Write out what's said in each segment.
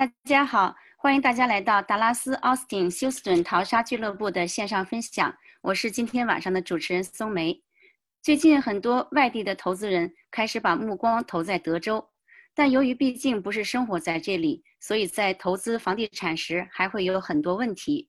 大家好，欢迎大家来到达拉斯奥斯汀休斯顿淘沙俱乐部的线上分享。我是今天晚上的主持人松梅。最近很多外地的投资人开始把目光投在德州，但由于毕竟不是生活在这里，所以在投资房地产时还会有很多问题。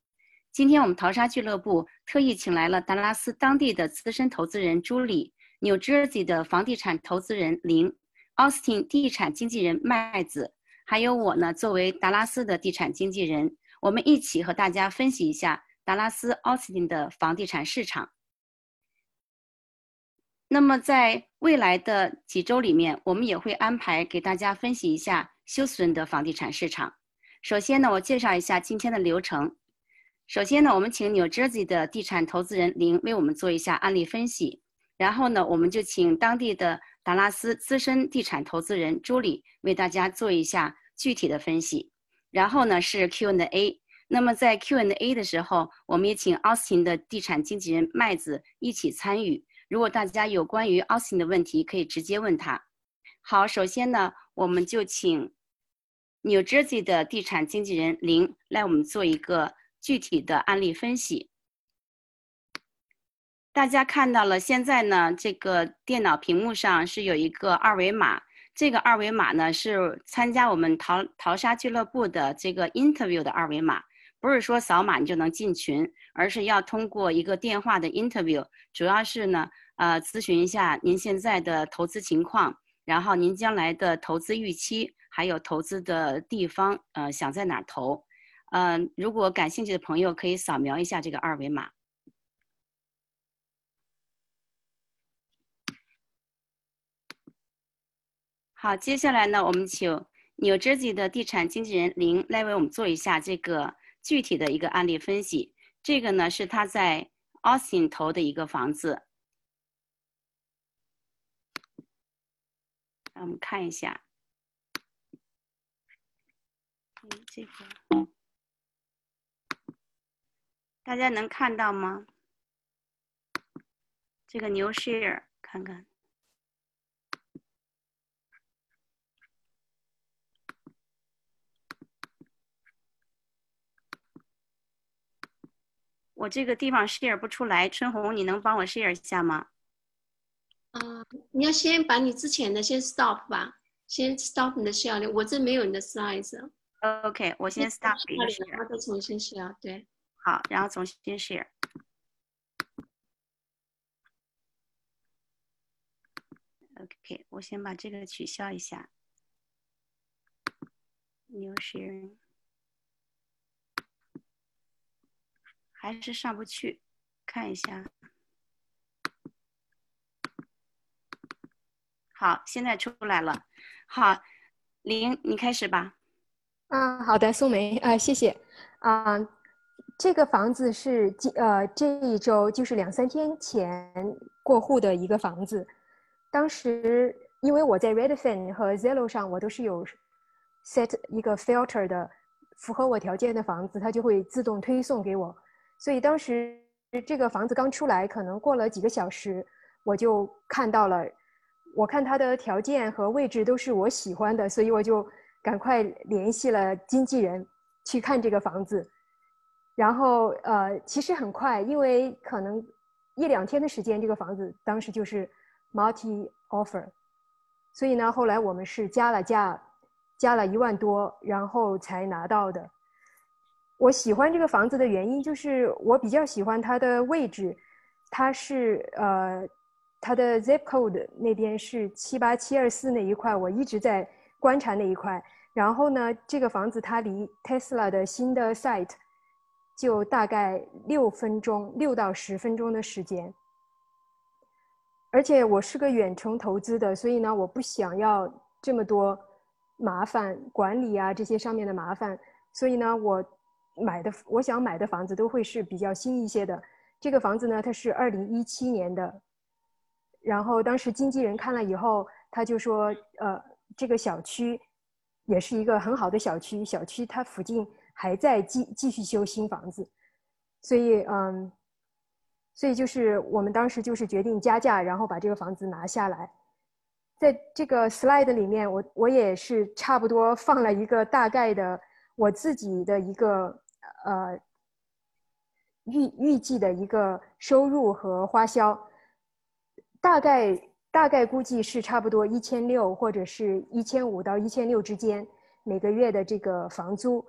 今天我们淘沙俱乐部特意请来了达拉斯当地的资深投资人朱莉、纽泽西的房地产投资人林、奥斯汀地产经纪人麦子。还有我呢，作为达拉斯的地产经纪人，我们一起和大家分析一下达拉斯奥斯汀的房地产市场。那么在未来的几周里面，我们也会安排给大家分析一下休斯顿的房地产市场。首先呢，我介绍一下今天的流程。首先呢，我们请 New Jersey 的地产投资人林为我们做一下案例分析，然后呢，我们就请当地的达拉斯资深地产投资人朱莉为大家做一下。具体的分析，然后呢是 Q&A。那么在 Q&A 的时候，我们也请 Austin 的地产经纪人麦子一起参与。如果大家有关于 Austin 的问题，可以直接问他。好，首先呢，我们就请 New Jersey 的地产经纪人林来我们做一个具体的案例分析。大家看到了，现在呢，这个电脑屏幕上是有一个二维码。这个二维码呢是参加我们淘淘沙俱乐部的这个 interview 的二维码，不是说扫码你就能进群，而是要通过一个电话的 interview，主要是呢，呃，咨询一下您现在的投资情况，然后您将来的投资预期，还有投资的地方，呃，想在哪儿投，嗯，如果感兴趣的朋友可以扫描一下这个二维码。好，接下来呢，我们请 New Jersey 的地产经纪人林来为我们做一下这个具体的一个案例分析。这个呢是他在 Austin 投的一个房子，让我们看一下。嗯，这个大家能看到吗？这个 New Share 看看。我这个地方 share 不出来，春红，你能帮我 share 一下吗？啊，你要先把你之前的先 stop 吧，先 stop 你的 share，我这没有你的 size。OK，我先 stop 一个 share，然后再重新 share。对，好，然后重新 share。OK，我先把这个取消一下。New sharing。还是上不去，看一下。好，现在出来了。好，林，你开始吧。嗯，好的，苏梅，啊，谢谢。啊，这个房子是今呃这一周就是两三天前过户的一个房子。当时因为我在 Redfin 和 Zillow 上我都是有 set 一个 filter 的，符合我条件的房子，它就会自动推送给我。所以当时这个房子刚出来，可能过了几个小时，我就看到了。我看它的条件和位置都是我喜欢的，所以我就赶快联系了经纪人去看这个房子。然后呃，其实很快，因为可能一两天的时间，这个房子当时就是 multi offer，所以呢，后来我们是加了价，加了一万多，然后才拿到的。我喜欢这个房子的原因就是我比较喜欢它的位置，它是呃，它的 zip code 那边是七八七二四那一块，我一直在观察那一块。然后呢，这个房子它离 Tesla 的新的 site 就大概六分钟，六到十分钟的时间。而且我是个远程投资的，所以呢，我不想要这么多麻烦管理啊这些上面的麻烦，所以呢，我。买的我想买的房子都会是比较新一些的。这个房子呢，它是二零一七年的。然后当时经纪人看了以后，他就说：“呃，这个小区也是一个很好的小区，小区它附近还在继继续修新房子，所以嗯，所以就是我们当时就是决定加价，然后把这个房子拿下来。在这个 slide 里面，我我也是差不多放了一个大概的我自己的一个呃预预计的一个收入和花销，大概大概估计是差不多一千六或者是一千五到一千六之间每个月的这个房租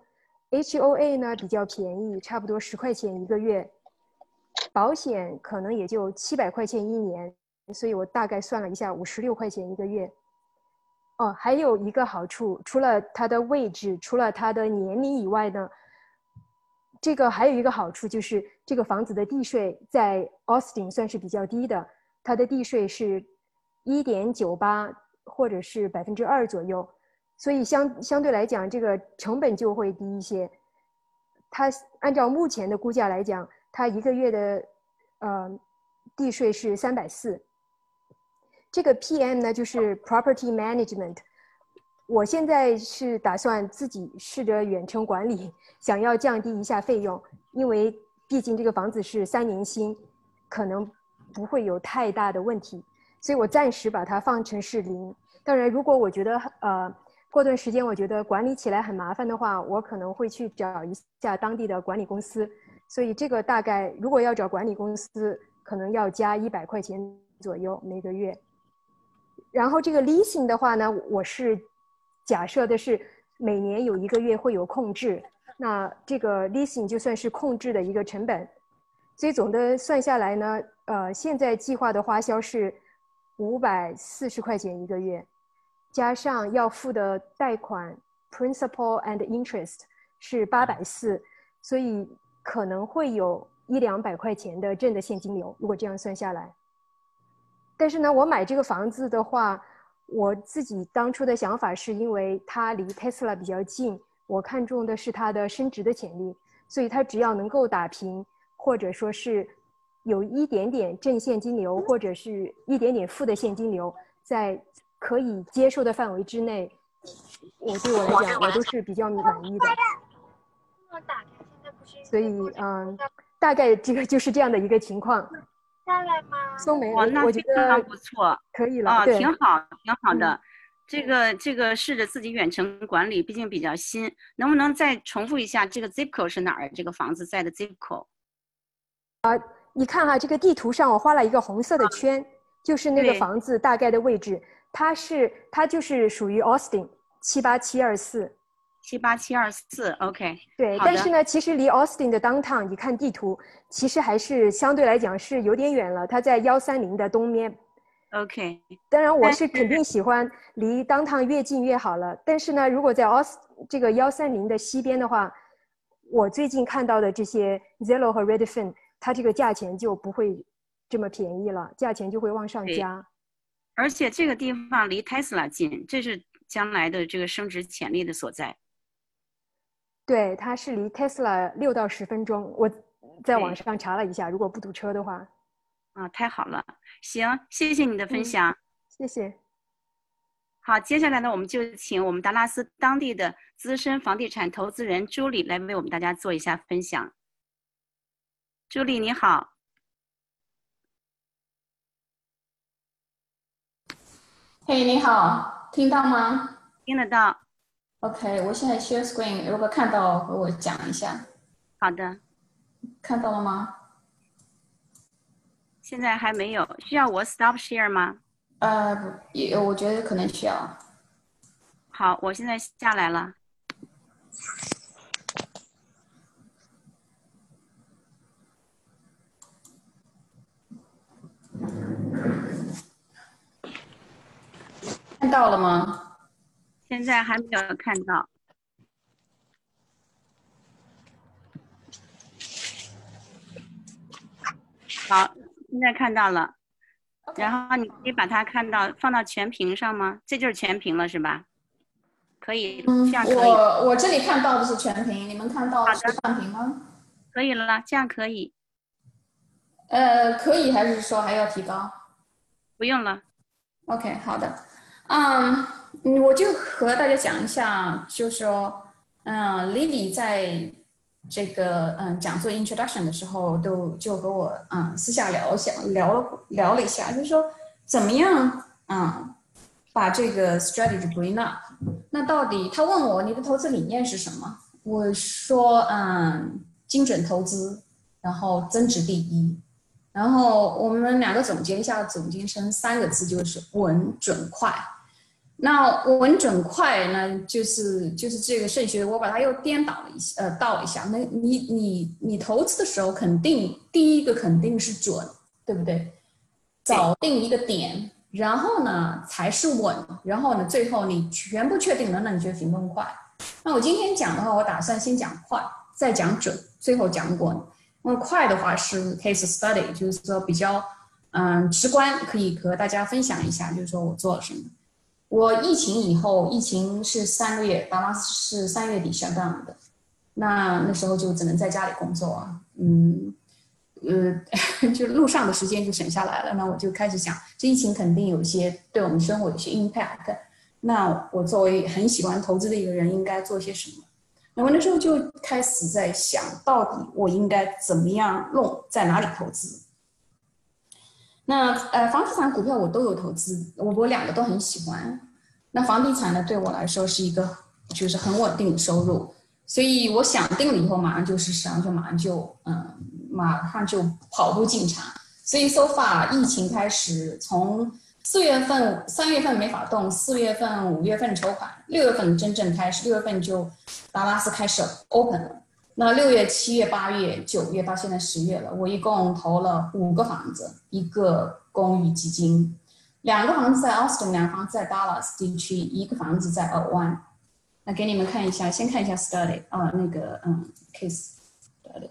，HOA 呢比较便宜，差不多十块钱一个月，保险可能也就七百块钱一年。所以我大概算了一下，五十六块钱一个月。哦，还有一个好处，除了它的位置，除了它的年龄以外呢，这个还有一个好处就是这个房子的地税在 Austin 算是比较低的，它的地税是一点九八或者是百分之二左右，所以相相对来讲，这个成本就会低一些。它按照目前的估价来讲，它一个月的呃地税是三百四。这个 PM 呢，就是 Property Management。我现在是打算自己试着远程管理，想要降低一下费用，因为毕竟这个房子是三年新，可能不会有太大的问题，所以我暂时把它放成是零。当然，如果我觉得呃过段时间我觉得管理起来很麻烦的话，我可能会去找一下当地的管理公司。所以这个大概如果要找管理公司，可能要加一百块钱左右每个月。然后这个 leasing 的话呢，我是假设的是每年有一个月会有控制，那这个 leasing 就算是控制的一个成本，所以总的算下来呢，呃，现在计划的花销是五百四十块钱一个月，加上要付的贷款 principal and interest 是八百四，所以可能会有一两百块钱的正的现金流，如果这样算下来。但是呢，我买这个房子的话，我自己当初的想法是因为它离 Tesla 比较近，我看中的是它的升值的潜力，所以它只要能够打平，或者说是有一点点正现金流，或者是一点点负的现金流，在可以接受的范围之内，我对我来讲，我都是比较满意的。所以，嗯，大概这个就是这样的一个情况。下来吗？松梅，哇，那非常不错，可以了啊，挺好，挺好的。这个这个试着自己远程管理，毕竟比较新，能不能再重复一下这个 zip code 是哪儿？这个房子在的 zip code？啊，你看哈，这个地图上我画了一个红色的圈，就是那个房子大概的位置，它是它就是属于 Austin 七八七二四。七八七二四，OK。对，但是呢，其实离 Austin 的 downtown，你看地图，其实还是相对来讲是有点远了。它在幺三零的东面，OK。当然，我是肯定喜欢离 downtown 越近越好了。但是呢，如果在 Aust 这个幺三零的西边的话，我最近看到的这些 Zillow 和 Redfin，它这个价钱就不会这么便宜了，价钱就会往上加。而且这个地方离 Tesla 近，这是将来的这个升值潜力的所在。对，它是离 Tesla 六到十分钟。我在网上查了一下，如果不堵车的话，啊，太好了！行，谢谢你的分享，谢谢。好，接下来呢，我们就请我们达拉斯当地的资深房地产投资人朱莉来为我们大家做一下分享。朱莉，你好。嘿，你好，听到吗？听得到。OK，我现在 share screen，如果看到和我讲一下。好的，看到了吗？现在还没有，需要我 stop share 吗？呃，也我觉得可能需要。好，我现在下来了。看到了吗？现在还没有看到。好，现在看到了。然后你可以把它看到放到全屏上吗？这就是全屏了，是吧？可以，这样可以。我我这里看到的是全屏，你们看到的是半屏吗？可以了，这样可以。呃，可以还是说还要提高？不用了。OK，好的。嗯。我就和大家讲一下，就是说，嗯，Lily 在这个嗯讲座 introduction 的时候，都就和我嗯私下聊一下，聊了聊了一下，就是说怎么样嗯把这个 strategy bring up。那到底他问我你的投资理念是什么？我说嗯，精准投资，然后增值第一。然后我们两个总结一下，总结成三个字就是稳准快。那稳准快呢，就是就是这个顺序，我把它又颠倒了一下，呃，倒一下。那你你你投资的时候，肯定第一个肯定是准，对不对？找定一个点，然后呢才是稳，然后呢最后你全部确定了，那你就行动快。那我今天讲的话，我打算先讲快，再讲准，最后讲稳。那快的话是 case study，就是说比较嗯直观，可以和大家分享一下，就是说我做了什么。我疫情以后，疫情是三个月，达拉斯是三月底下档的，那那时候就只能在家里工作啊，嗯，呃，就路上的时间就省下来了。那我就开始想，这疫情肯定有些对我们生活有些 impact。那我作为很喜欢投资的一个人，应该做些什么？那我那时候就开始在想，到底我应该怎么样弄，在哪里投资？那呃，房地产、股票我都有投资，我我两个都很喜欢。那房地产呢，对我来说是一个就是很稳定的收入，所以我想定了以后，马上就是实上就马上就嗯，马上就跑步进场。所以 so far 疫情开始，从四月份、三月份没法动，四月份、五月份筹款，六月份真正开始，六月份就达拉斯开始 open 了。那六月、七月、八月、九月到现在十月了，我一共投了五个房子，一个公寓基金，两个房子在 Austin，两个房子在 Dallas 地区，一个房子在 o 湾。那给你们看一下，先看一下 study 啊，那个嗯 case study。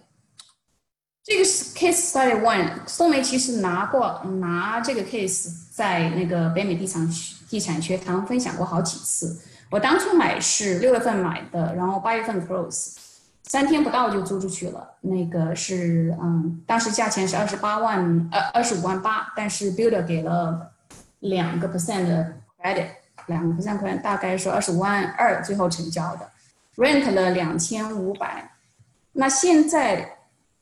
这个是 case study one，宋梅其实拿过拿这个 case 在那个北美地产地产学堂分享过好几次。我当初买是六月份买的，然后八月份 close。三天不到就租出去了，那个是嗯，当时价钱是二十八万，呃，二十五万八，但是 builder 给了两个 percent 的 credit，两个 percent credit，大概是二十五万二，最后成交的，rent 了两千五百，那现在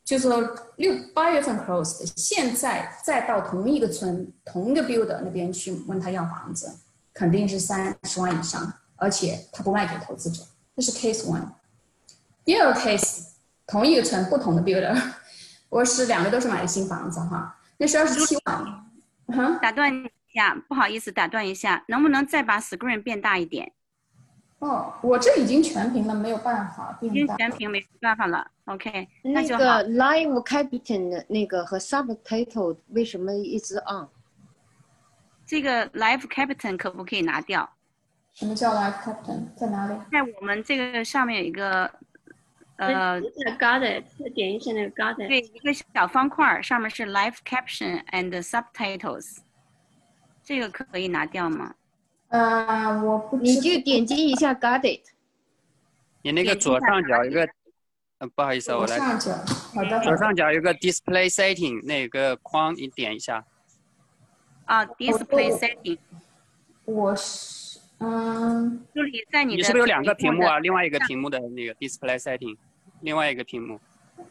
就说六八月份 close，现在再到同一个村，同一个 builder 那边去问他要房子，肯定是三十万以上，而且他不卖给投资者，这是 case one。第二个 case，同一个村不同的 builder，我是两个都是买的新房子哈，那是二十七万。哈，打断一下，不好意思，打断一下，能不能再把 screen 变大一点？哦，我这已经全屏了，没有办法变大。已经全屏没办法了，OK，那就好。那个 live captain 的那个和 subtitle 为什么一直 on？这个 live captain 可不可以拿掉？什么叫 live captain？在哪里？在我们这个上面有一个。呃，got it，点一下那个 got it。对，一个小方块上面是 live caption and subtitles，这个可以拿掉吗？呃，我不，你就点击一下 got it。你那个左上角一个，呃，不好意思，我来。左上角，好的。左上角有个 display setting 那个框，你点一下。啊，display setting。我是，嗯。助理在你的。你是不是有两个屏幕啊？另外一个屏幕的那个 display setting。另外一个屏幕，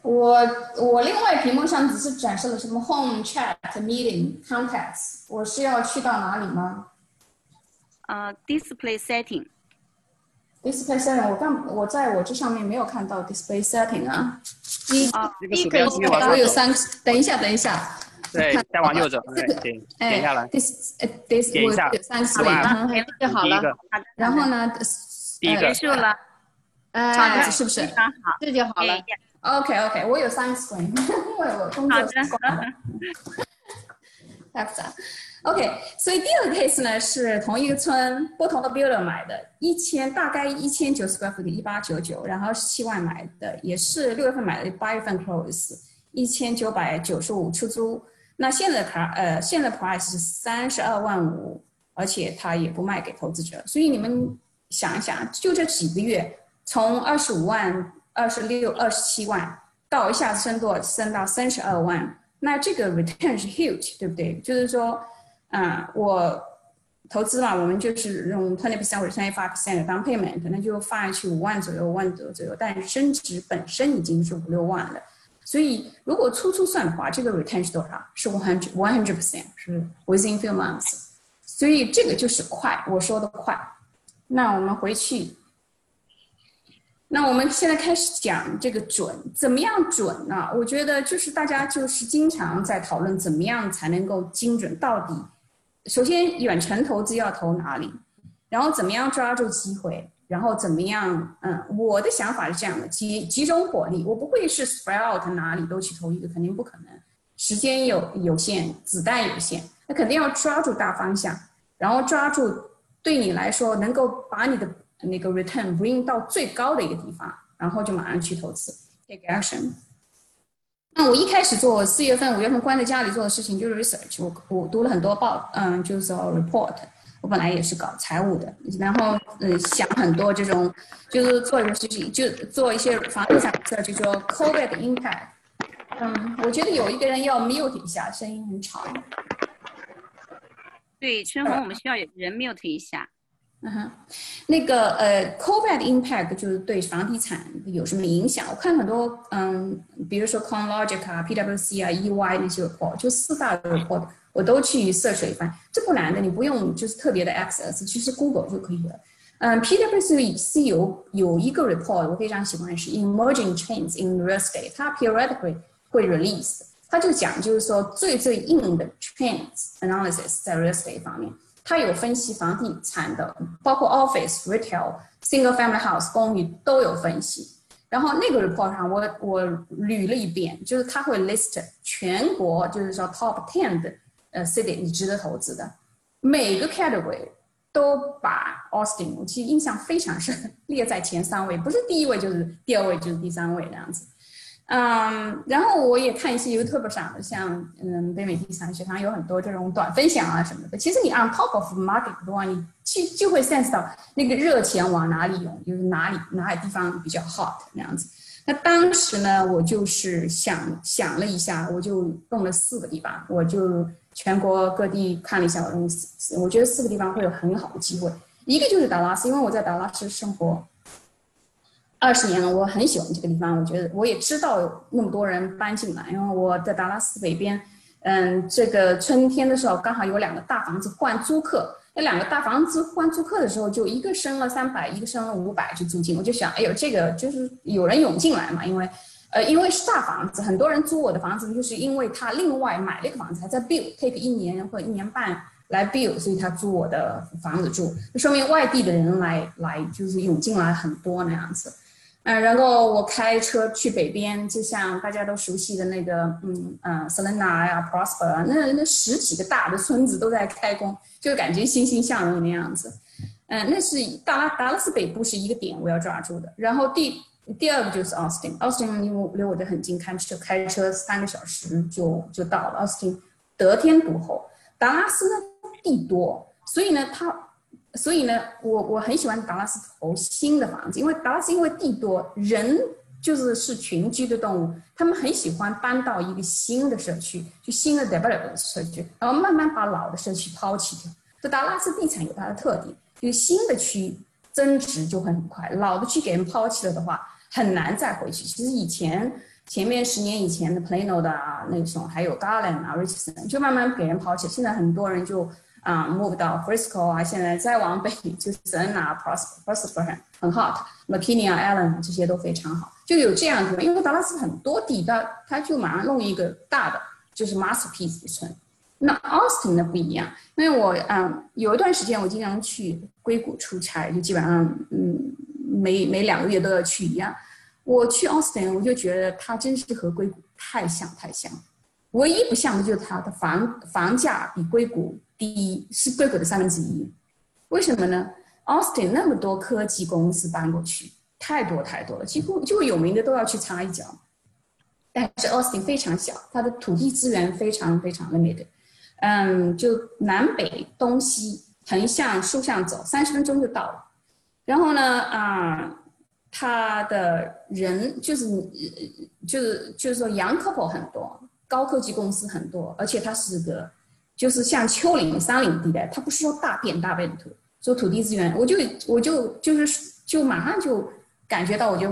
我我另外屏幕上只是展示了什么 home chat meeting contacts，我是要去到哪里吗？呃，display setting。display setting，我刚我在我这上面没有看到 display setting 啊。你你可以我有三，等一下等一下。对，再往右走，对，点下来。this this 点一下，三 screen 就好了。然后呢？第一个。结束了。哎，是不是？好，这就好了。OK OK，我有三 screen，因为我工作习惯。太复杂。OK，所以第二个 case 呢是同一个村不同的 builder 买的，一千大概一千九十 square foot 一八九九，然后十七万买的，也是六月份买的，八月份 close，一千九百九十五出租。那现在卡呃现在 price 是三十二万五，而且他也不卖给投资者。所以你们想一想，就这几个月。从二十五万、二十六、二十七万到一下子升多升到三十二万，那这个 return 是 huge，对不对？就是说，啊，我投资嘛，我们就是用 twenty percent 或者 twenty five percent 的 down payment，那就放下去五万左右、五万多左右，但升值本身已经是五六万了。所以如果粗粗算的话，这个 return 是多少？是 one hundred one hundred percent，是 within few months。所以这个就是快，我说的快。那我们回去，那我们现在开始讲这个准，怎么样准呢？我觉得就是大家就是经常在讨论怎么样才能够精准到底。首先，远程投资要投哪里？然后怎么样抓住机会？然后怎么样？嗯，我的想法是这样的：集集中火力，我不会是 spread out 哪里都去投一个，肯定不可能。时间有有限，子弹有限，那肯定要抓住大方向，然后抓住对你来说能够把你的那个 return bring 到最高的一个地方，然后就马上去投资 take action。那我一开始做四月份、五月份关在家里做的事情就是 research，我我读了很多报，嗯，就是说 report。我本来也是搞财务的，然后嗯想很多这种，就是做一个事情，就做一些房地产的，就说 COVID 的 impact。嗯，我觉得有一个人要 mute 一下，声音很吵。对，春红，我们需要有人 mute 一下。嗯哼，那个呃，COVID impact 就是对房地产有什么影响？我看很多嗯，比如说 CoinLogic 啊、PwC 啊、EY 那些 report，就四大的 report。我都去涉水翻，这不难的，你不用就是特别的 access，其实 Google 就可以了。嗯，PwC 有有一个 report 我非常喜欢是 Emerging Trends in Real Estate，它 periodically 会 release，它就讲就是说最最硬的 trends analysis 在 real estate 方面，它有分析房地产的，包括 office、retail、single family house 公寓都有分析。然后那个 report 上我我捋了一遍，就是它会 list 全国就是说 top ten 的。呃，city 你值得投资的，每个 category 都把 Austin，我其实印象非常深，列在前三位，不是第一位就是第二位就是第三位这样子。嗯，然后我也看一些 YouTube 上的，像嗯北美第三学堂有很多这种短分享啊什么的。其实你 on top of market 的话，你就就会 sense 到那个热钱往哪里涌，就是哪里哪里地方比较 hot 那样子。那当时呢，我就是想想了一下，我就动了四个地方，我就。全国各地看了一下，我认四，我觉得四个地方会有很好的机会。一个就是达拉斯，因为我在达拉斯生活二十年了，我很喜欢这个地方。我觉得我也知道那么多人搬进来，因为我在达拉斯北边，嗯，这个春天的时候刚好有两个大房子换租客，那两个大房子换租客的时候，就一个升了三百，一个升了五百，就租金。我就想，哎呦，这个就是有人涌进来嘛，因为。呃，因为是大房子，很多人租我的房子，就是因为他另外买了一个房子，还在 build，take 一年或一年半来 build，所以他租我的房子住，就说明外地的人来来就是涌进来很多那样子。嗯，然后我开车去北边，就像大家都熟悉的那个，嗯嗯，Selena 呀，Prosper 啊，那那十几个大的村子都在开工，就感觉欣欣向荣的样子。嗯，那是达达拉斯北部是一个点我要抓住的，然后第。第二个就是 Austin，Austin 因为离我的很近，开车开车三个小时就就到了。Austin 得天独厚，达拉斯呢地多，所以呢它，所以呢我我很喜欢达拉斯投新的房子，因为达拉斯因为地多人就是是群居的动物，他们很喜欢搬到一个新的社区，就新的 development 社区，然后慢慢把老的社区抛弃掉。这达拉斯地产有它的特点，就新的区增值就会很快，老的区给人抛弃了的话。很难再回去。其实以前前面十年以前的 Plano 的啊，那种还有 Garland 啊，Richardson 就慢慢给人抛弃。现在很多人就啊 move 到 Frisco 啊，现在再往北就是 N 啊，Prosper 很 hot，McKinney 啊，Allen 这些都非常好。就有这样子，因为达拉斯很多地，他他就马上弄一个大的，就是 masterpiece 村。那 Austin 呢不一样，因为我嗯有一段时间我经常去硅谷出差，就基本上嗯。每每两个月都要去一样，我去 Austin，，我就觉得它真是和硅谷太像太像，唯一不像的就是它的房房价比硅谷第一，是硅谷的三分之一。为什么呢？奥斯汀那么多科技公司搬过去，太多太多了，几乎就有名的都要去插一脚。但是奥斯汀非常小，它的土地资源非常非常 limited，嗯，就南北东西横向竖向走，三十分钟就到了。然后呢，啊，他的人就是，就是就是说，young couple 很多，高科技公司很多，而且它是个，就是像丘陵山岭地带，它不是说大变大变土，说土地资源，我就我就就是就马上就感觉到，我就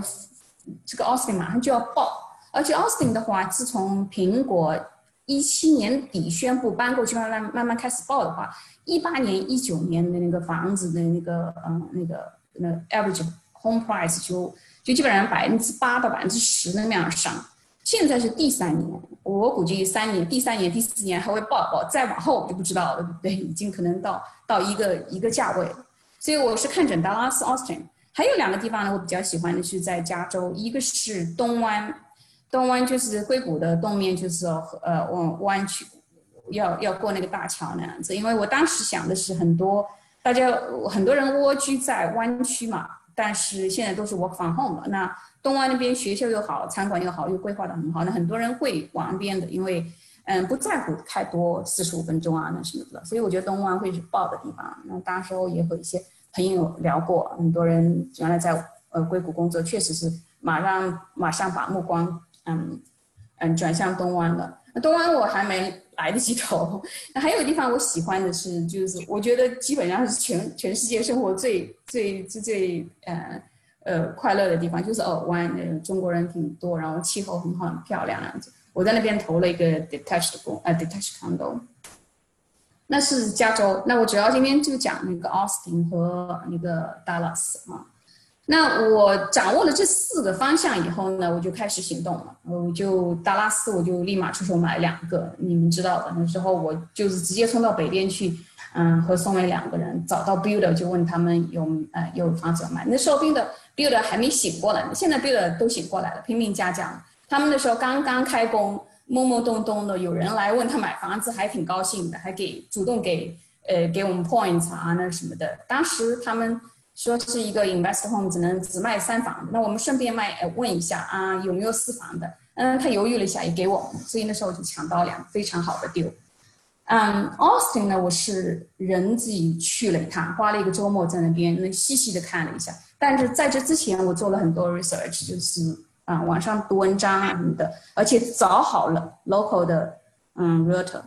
这个 Austin 马上就要爆，而且 Austin 的话，自从苹果一七年底宣布搬过去，慢慢慢慢开始爆的话，一八年、一九年的那个房子的那个嗯那个那 average home price 就就基本上百分之八到百分之十那样上。现在是第三年，我估计三年、第三年、第四年还会爆爆，再往后我就不知道了，对不对？已经可能到到一个一个价位。所以我是看准达拉斯 Austin，还有两个地方呢，我比较喜欢的是在加州，一个是东湾，东湾就是硅谷的东面，就是呃往湾区，要要过那个大桥那样子。因为我当时想的是很多大家很多人蜗居在湾区嘛，但是现在都是 work from home 了，那。东湾那边学校又好，餐馆又好，又规划的很好，那很多人会往那边的，因为嗯不在乎太多四十五分钟啊那什么的，所以我觉得东湾会是爆的地方。那当时候也和一些朋友聊过，很多人原来在呃硅谷工作，确实是马上马上把目光嗯嗯转向东湾了。那东湾我还没来得及投。那 还有地方我喜欢的是，就是我觉得基本上是全全世界生活最最最最呃。呃，快乐的地方就是尔湾，呃，中国人挺多，然后气候很好，很漂亮样子。我在那边投了一个 detached 公，呃，detached condo。那是加州。那我主要今天就讲那个 Austin 和那个 Dallas 啊。那我掌握了这四个方向以后呢，我就开始行动了。我就达拉斯，我就立马出手买两个，你们知道的。那时候我就是直接冲到北边去，嗯，和宋伟两个人找到 builder，就问他们有呃有房子要卖。那时候 builder。Build 还没醒过来，现在 build 都醒过来了，拼命加价。他们那时候刚刚开工，懵懵懂懂的，有人来问他买房子，还挺高兴的，还给主动给呃给我们 points 啊那什么的。当时他们说是一个 invest home，只能只卖三房，那我们顺便卖呃问一下啊有没有四房的？嗯，他犹豫了一下，也给我们，所以那时候就抢到两非常好的 deal。嗯，Austin 呢，我是人自己去了一趟，花了一个周末在那边，那细细的看了一下。但是在这之前，我做了很多 research，就是啊，网上读文章啊什么的，而且找好了 local 的嗯 realtor，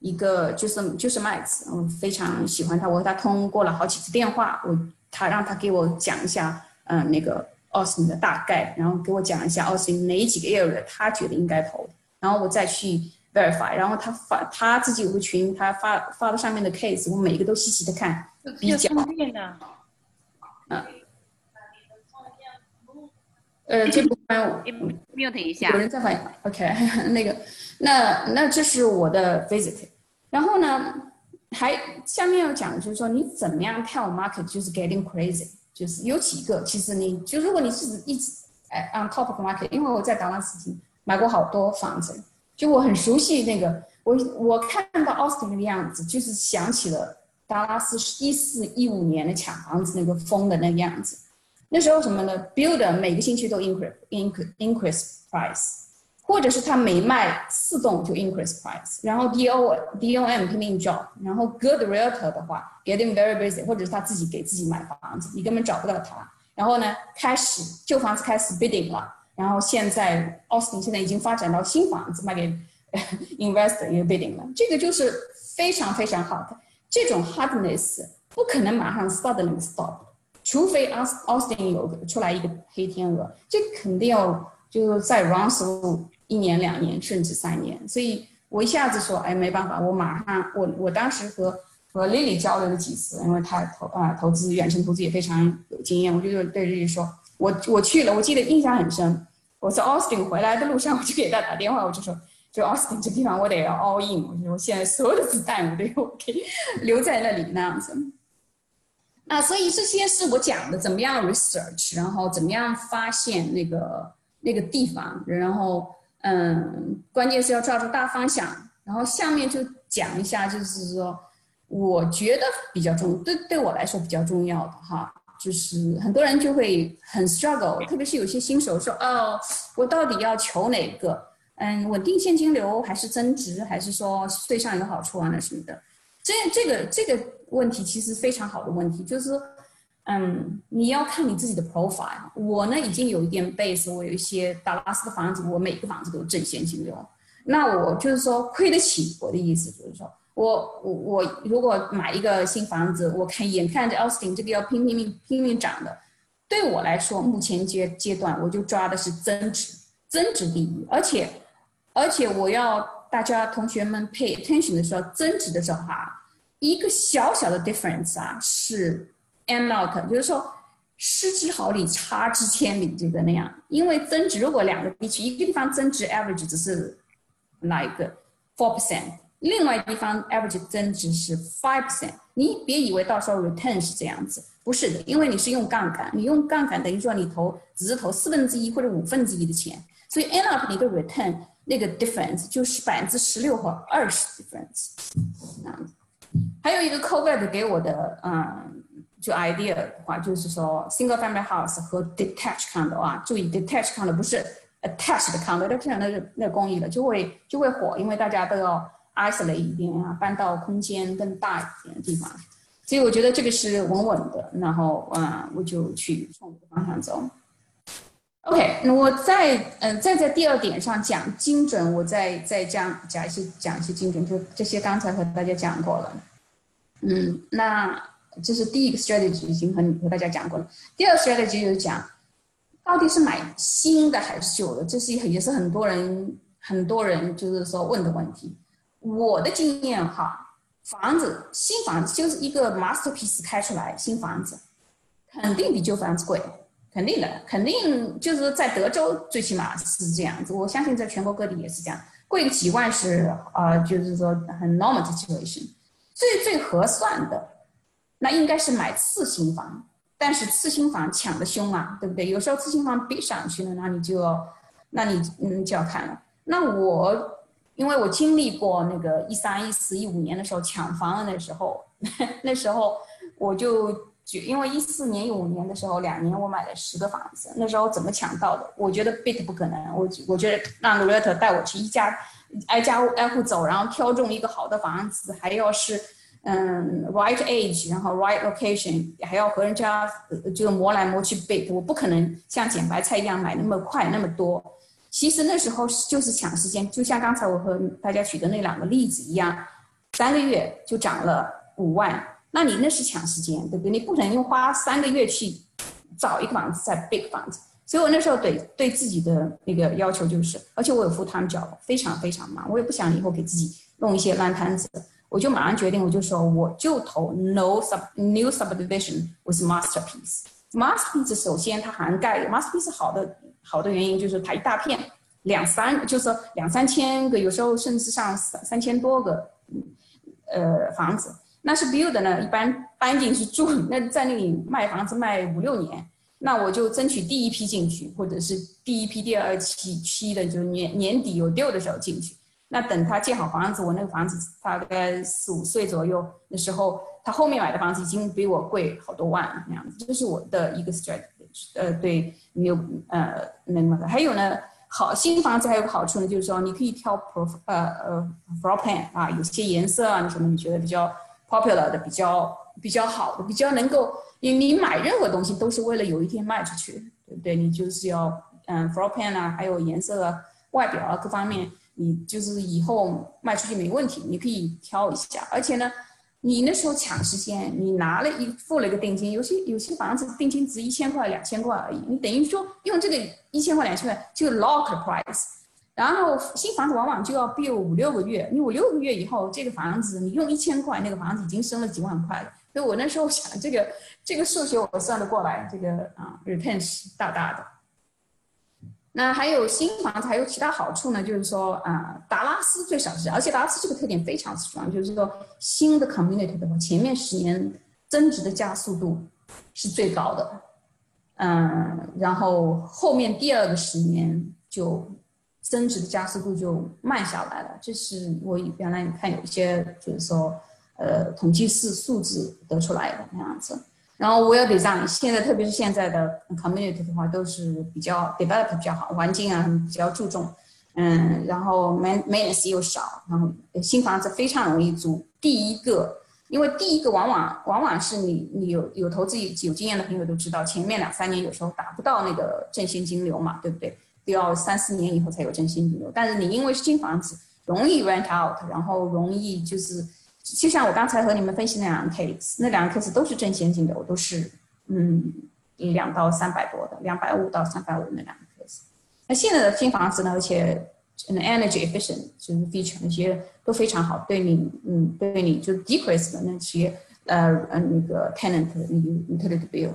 一个就是就是麦子，我非常喜欢他，我和他通过了好几次电话，我他让他给我讲一下嗯那个 Austin 的大概，然后给我讲一下 Austin 哪几个 area 他觉得应该投，然后我再去 verify，然后他发他自己有个群，他发发的上面的 case，我每一个都细细的看比较，嗯。呃，这部分 mute 一下，有人在反映。OK，那个，那那这是我的 visit。然后呢，还下面要讲的就是说，你怎么样 tell market 就是 getting crazy，就是有几个，其实你就如果你是一直哎 on top of market，因为我在达拉斯基买过好多房子，就我很熟悉那个，我我看到 Austin 那个样子，就是想起了达拉斯一四一五年的抢房子那个疯的那个样子。那时候什么呢？Builder 每个星期都 increase increase increase price，或者是他每卖四栋就 increase price，然后 DO DOM 拼命 job，然后 good realtor 的话 getting very busy，或者是他自己给自己买房子，你根本找不到他。然后呢，开始旧房子开始 bidding 了，然后现在 Austin 现在已经发展到新房子卖给 investor 也 bidding 了，这个就是非常非常好的。这种 hardness 不可能马上 suddenly stop。除非 Austin 有出来一个黑天鹅，这肯定要就再 run through 一年、两年，甚至三年。所以我一下子说，哎，没办法，我马上，我我当时和和 Lily 交流了几次，因为她投啊投资远程投资也非常有经验，我就对 Lily 说，我我去了，我记得印象很深。我从 Austin 回来的路上，我就给他打电话，我就说，就 Austin 这地方我得要 all in，我说我现在所有的子弹我都要给留在那里那样子。啊，所以这些是我讲的，怎么样 research，然后怎么样发现那个那个地方，然后嗯，关键是要抓住大方向。然后下面就讲一下，就是说我觉得比较重，对对我来说比较重要的哈，就是很多人就会很 struggle，特别是有些新手说，哦，我到底要求哪个？嗯，稳定现金流还是增值，还是说税上有好处啊那什么的？这这个这个。问题其实非常好的问题，就是，嗯，你要看你自己的 profile。我呢已经有一点 base，我有一些达拉斯的房子，我每个房子都挣现金流。那我就是说亏得起。我的意思就是说，我我我如果买一个新房子，我看眼看着 Austin 这个要拼拼命拼命涨的，对我来说，目前阶阶段我就抓的是增值，增值第一，而且而且我要。大家同学们 pay attention 的时候，增值的时候哈，一个小小的 difference 啊是 and not，就是说失之毫厘，差之千里，这个那样。因为增值如果两个地区，一个地方增值 average 只是哪一个 four percent，另外地方 average 增值是 five percent，你别以为到时候 return 是这样子，不是的，因为你是用杠杆，你用杠杆等于说你投只是投四分之一或者五分之一的钱，所以 end up 你的 return 那个 difference 就是百分之十六和二十 difference，还有一个 COVID 给我的嗯，就 idea 的话，就是说 single family house 和 detached condo 啊，注意 detached condo 不是 attached condo，那这样的那公寓了就会就会火，因为大家都要 isolate 一点啊，搬到空间更大一点的地方。所以我觉得这个是稳稳的，然后啊，我就去冲这个方向走。OK，那我再嗯再在第二点上讲精准，我再再讲讲一些讲一些精准，就这些刚才和大家讲过了。嗯，那这是第一个 strategy 已经和你和大家讲过了。第二个 strategy 就是讲到底是买新的还是旧的，这是也是很多人很多人就是说问的问题。我的经验哈，房子新房子就是一个 masterpiece 开出来新房子，肯定比旧房子贵。肯定的，肯定就是在德州最起码是这样子。我相信在全国各地也是这样，贵个几万是啊，就是说很 normal situation。最最合算的，那应该是买次新房，但是次新房抢的凶啊，对不对？有时候次新房逼上去了，那你就要，那你嗯就要看了。那我因为我经历过那个一三一四一五年的时候抢房的那时候，那时候我就。就因为一四年、一五年的时候，两年我买了十个房子，那时候怎么抢到的？我觉得 bit 不可能，我我觉得让 Loretta 带我去一家挨家挨户走，然后挑中一个好的房子，还要是嗯 right age，然后 right location，还要和人家就磨来磨去 bit，我不可能像捡白菜一样买那么快那么多。其实那时候就是抢时间，就像刚才我和大家举的那两个例子一样，三个月就涨了五万。那你那是抢时间，对不对？你不能用花三个月去找一个房子，在 big 房子。所以我那时候对对自己的那个要求就是，而且我有 full time job，非常非常忙，我也不想以后给自己弄一些烂摊子。我就马上决定，我就说我就投 no sub new subdivision with masterpiece。masterpiece 首先它涵盖 masterpiece 好的好的原因就是它一大片两三就是两三千个，有时候甚至上三三千多个呃房子。那是 build 呢，一般搬进去住，那在那里卖房子卖五六年，那我就争取第一批进去，或者是第一批、第二期期的，就年年底有 deal 的时候进去。那等他建好房子，我那个房子大概四五岁左右，那时候他后面买的房子已经比我贵好多万那样子。这是我的一个 strategy，呃，对，你有呃那个的。还有呢，好新房子还有个好处呢，就是说你可以挑 pro 呃呃 floor plan 啊，有些颜色啊，什么你觉得比较。popular 的比较比较好的，比较能够你你买任何东西都是为了有一天卖出去，对不对？你就是要嗯，floor plan 啊，还有颜色、啊、外表啊各方面，你就是以后卖出去没问题，你可以挑一下。而且呢，你那时候抢时间，你拿了一付了一个定金，有些有些房子定金值一千块、两千块而已，你等于说用这个一千块、两千块就 lock price。然后新房子往往就要 build 五六个月，你五六个月以后，这个房子你用一千块，那个房子已经升了几万块了。所以我那时候想，这个这个数学我算得过来，这个啊 repent 大大的。那还有新房子还有其他好处呢，就是说啊，达拉斯最少是，而且达拉斯这个特点非常 strong，就是说新的 community 的话，前面十年增值的加速度是最高的，嗯，然后后面第二个十年就。增值的加速度就慢下来了，这是我原来看有一些就是说，呃，统计数数字得出来的那样子。然后我要得让现在特别是现在的 community 的话，都是比较 develop 比较好，环境啊比较注重，嗯，然后 maintenance 又少，然后新房子非常容易租。第一个，因为第一个往往往往是你你有有投资有经验的朋友都知道，前面两三年有时候达不到那个正现金流嘛，对不对？都要三四年以后才有正现金流，但是你因为是新房子，容易 rent out，然后容易就是，就像我刚才和你们分析那两个 case，那两个 case 都是正现金流，都是嗯两到三百多的，两百五到三百五那两个 case。那现在的新房子呢，而且 energy efficient 就是 feature 那些都非常好，对你嗯对你就 decrease 的那些呃呃那个 tenant 那个 utility bill。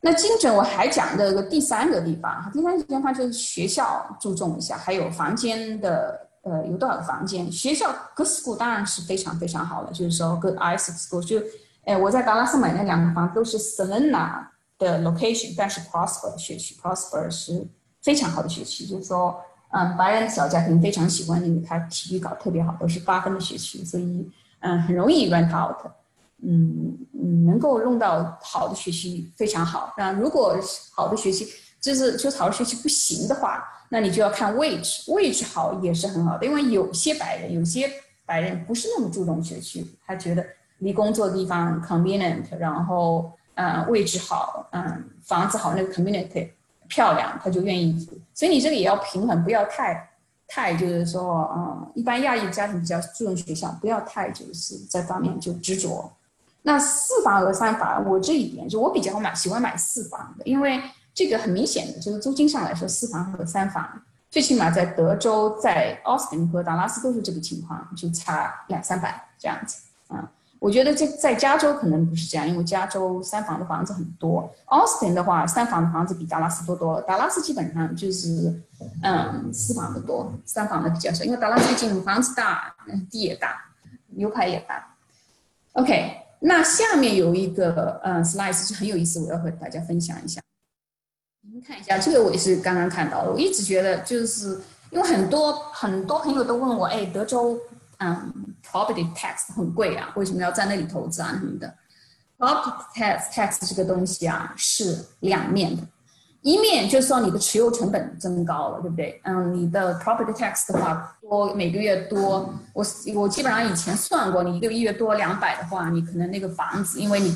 那精准我还讲的个第三个地方，第三个地方就是学校注重一下，还有房间的呃有多少个房间？学校 good school 当然是非常非常好的，就是说 good Isaac school 就，哎我在达拉斯买那两个房都是 Selena 的 location，但是 Prosper 的学区，Prosper 是非常好的学区，就是说嗯白人小家庭非常喜欢那个他体育搞特别好，都是八分的学区，所以嗯很容易 rent out。嗯嗯，能够弄到好的学习非常好。那如果好的学习就是就是好的学习不行的话，那你就要看位置，位置好也是很好的。因为有些白人，有些白人不是那么注重学区，他觉得离工作地方 convenient，然后嗯位置好，嗯房子好，那个 community 漂亮，他就愿意住。所以你这个也要平衡，不要太太就是说，嗯，一般亚裔家庭比较注重学校，不要太就是这方面就执着。那四房和三房，我这一点就我比较买喜欢买四房的，因为这个很明显的就是租金上来说，四房和三房，最起码在德州、在奥斯汀和达拉斯都是这个情况，就差两三百这样子啊。我觉得这在加州可能不是这样，因为加州三房的房子很多，奥斯汀的话三房的房子比达拉斯多多。达拉斯基本上就是嗯四房的多，三房的比较少，因为达拉斯毕竟房子大，地也大，牛排也大。OK。那下面有一个嗯 slides 是很有意思，我要和大家分享一下。你看一下，这个我也是刚刚看到的。我一直觉得，就是因为很多很多朋友都问我，哎，德州嗯 property tax 很贵啊，为什么要在那里投资啊什么的？property tax tax 这个东西啊是两面的。一面就是说你的持有成本增高了，对不对？嗯，你的 property tax 的话多每个月多，我我基本上以前算过，你一个月多两百的话，你可能那个房子，因为你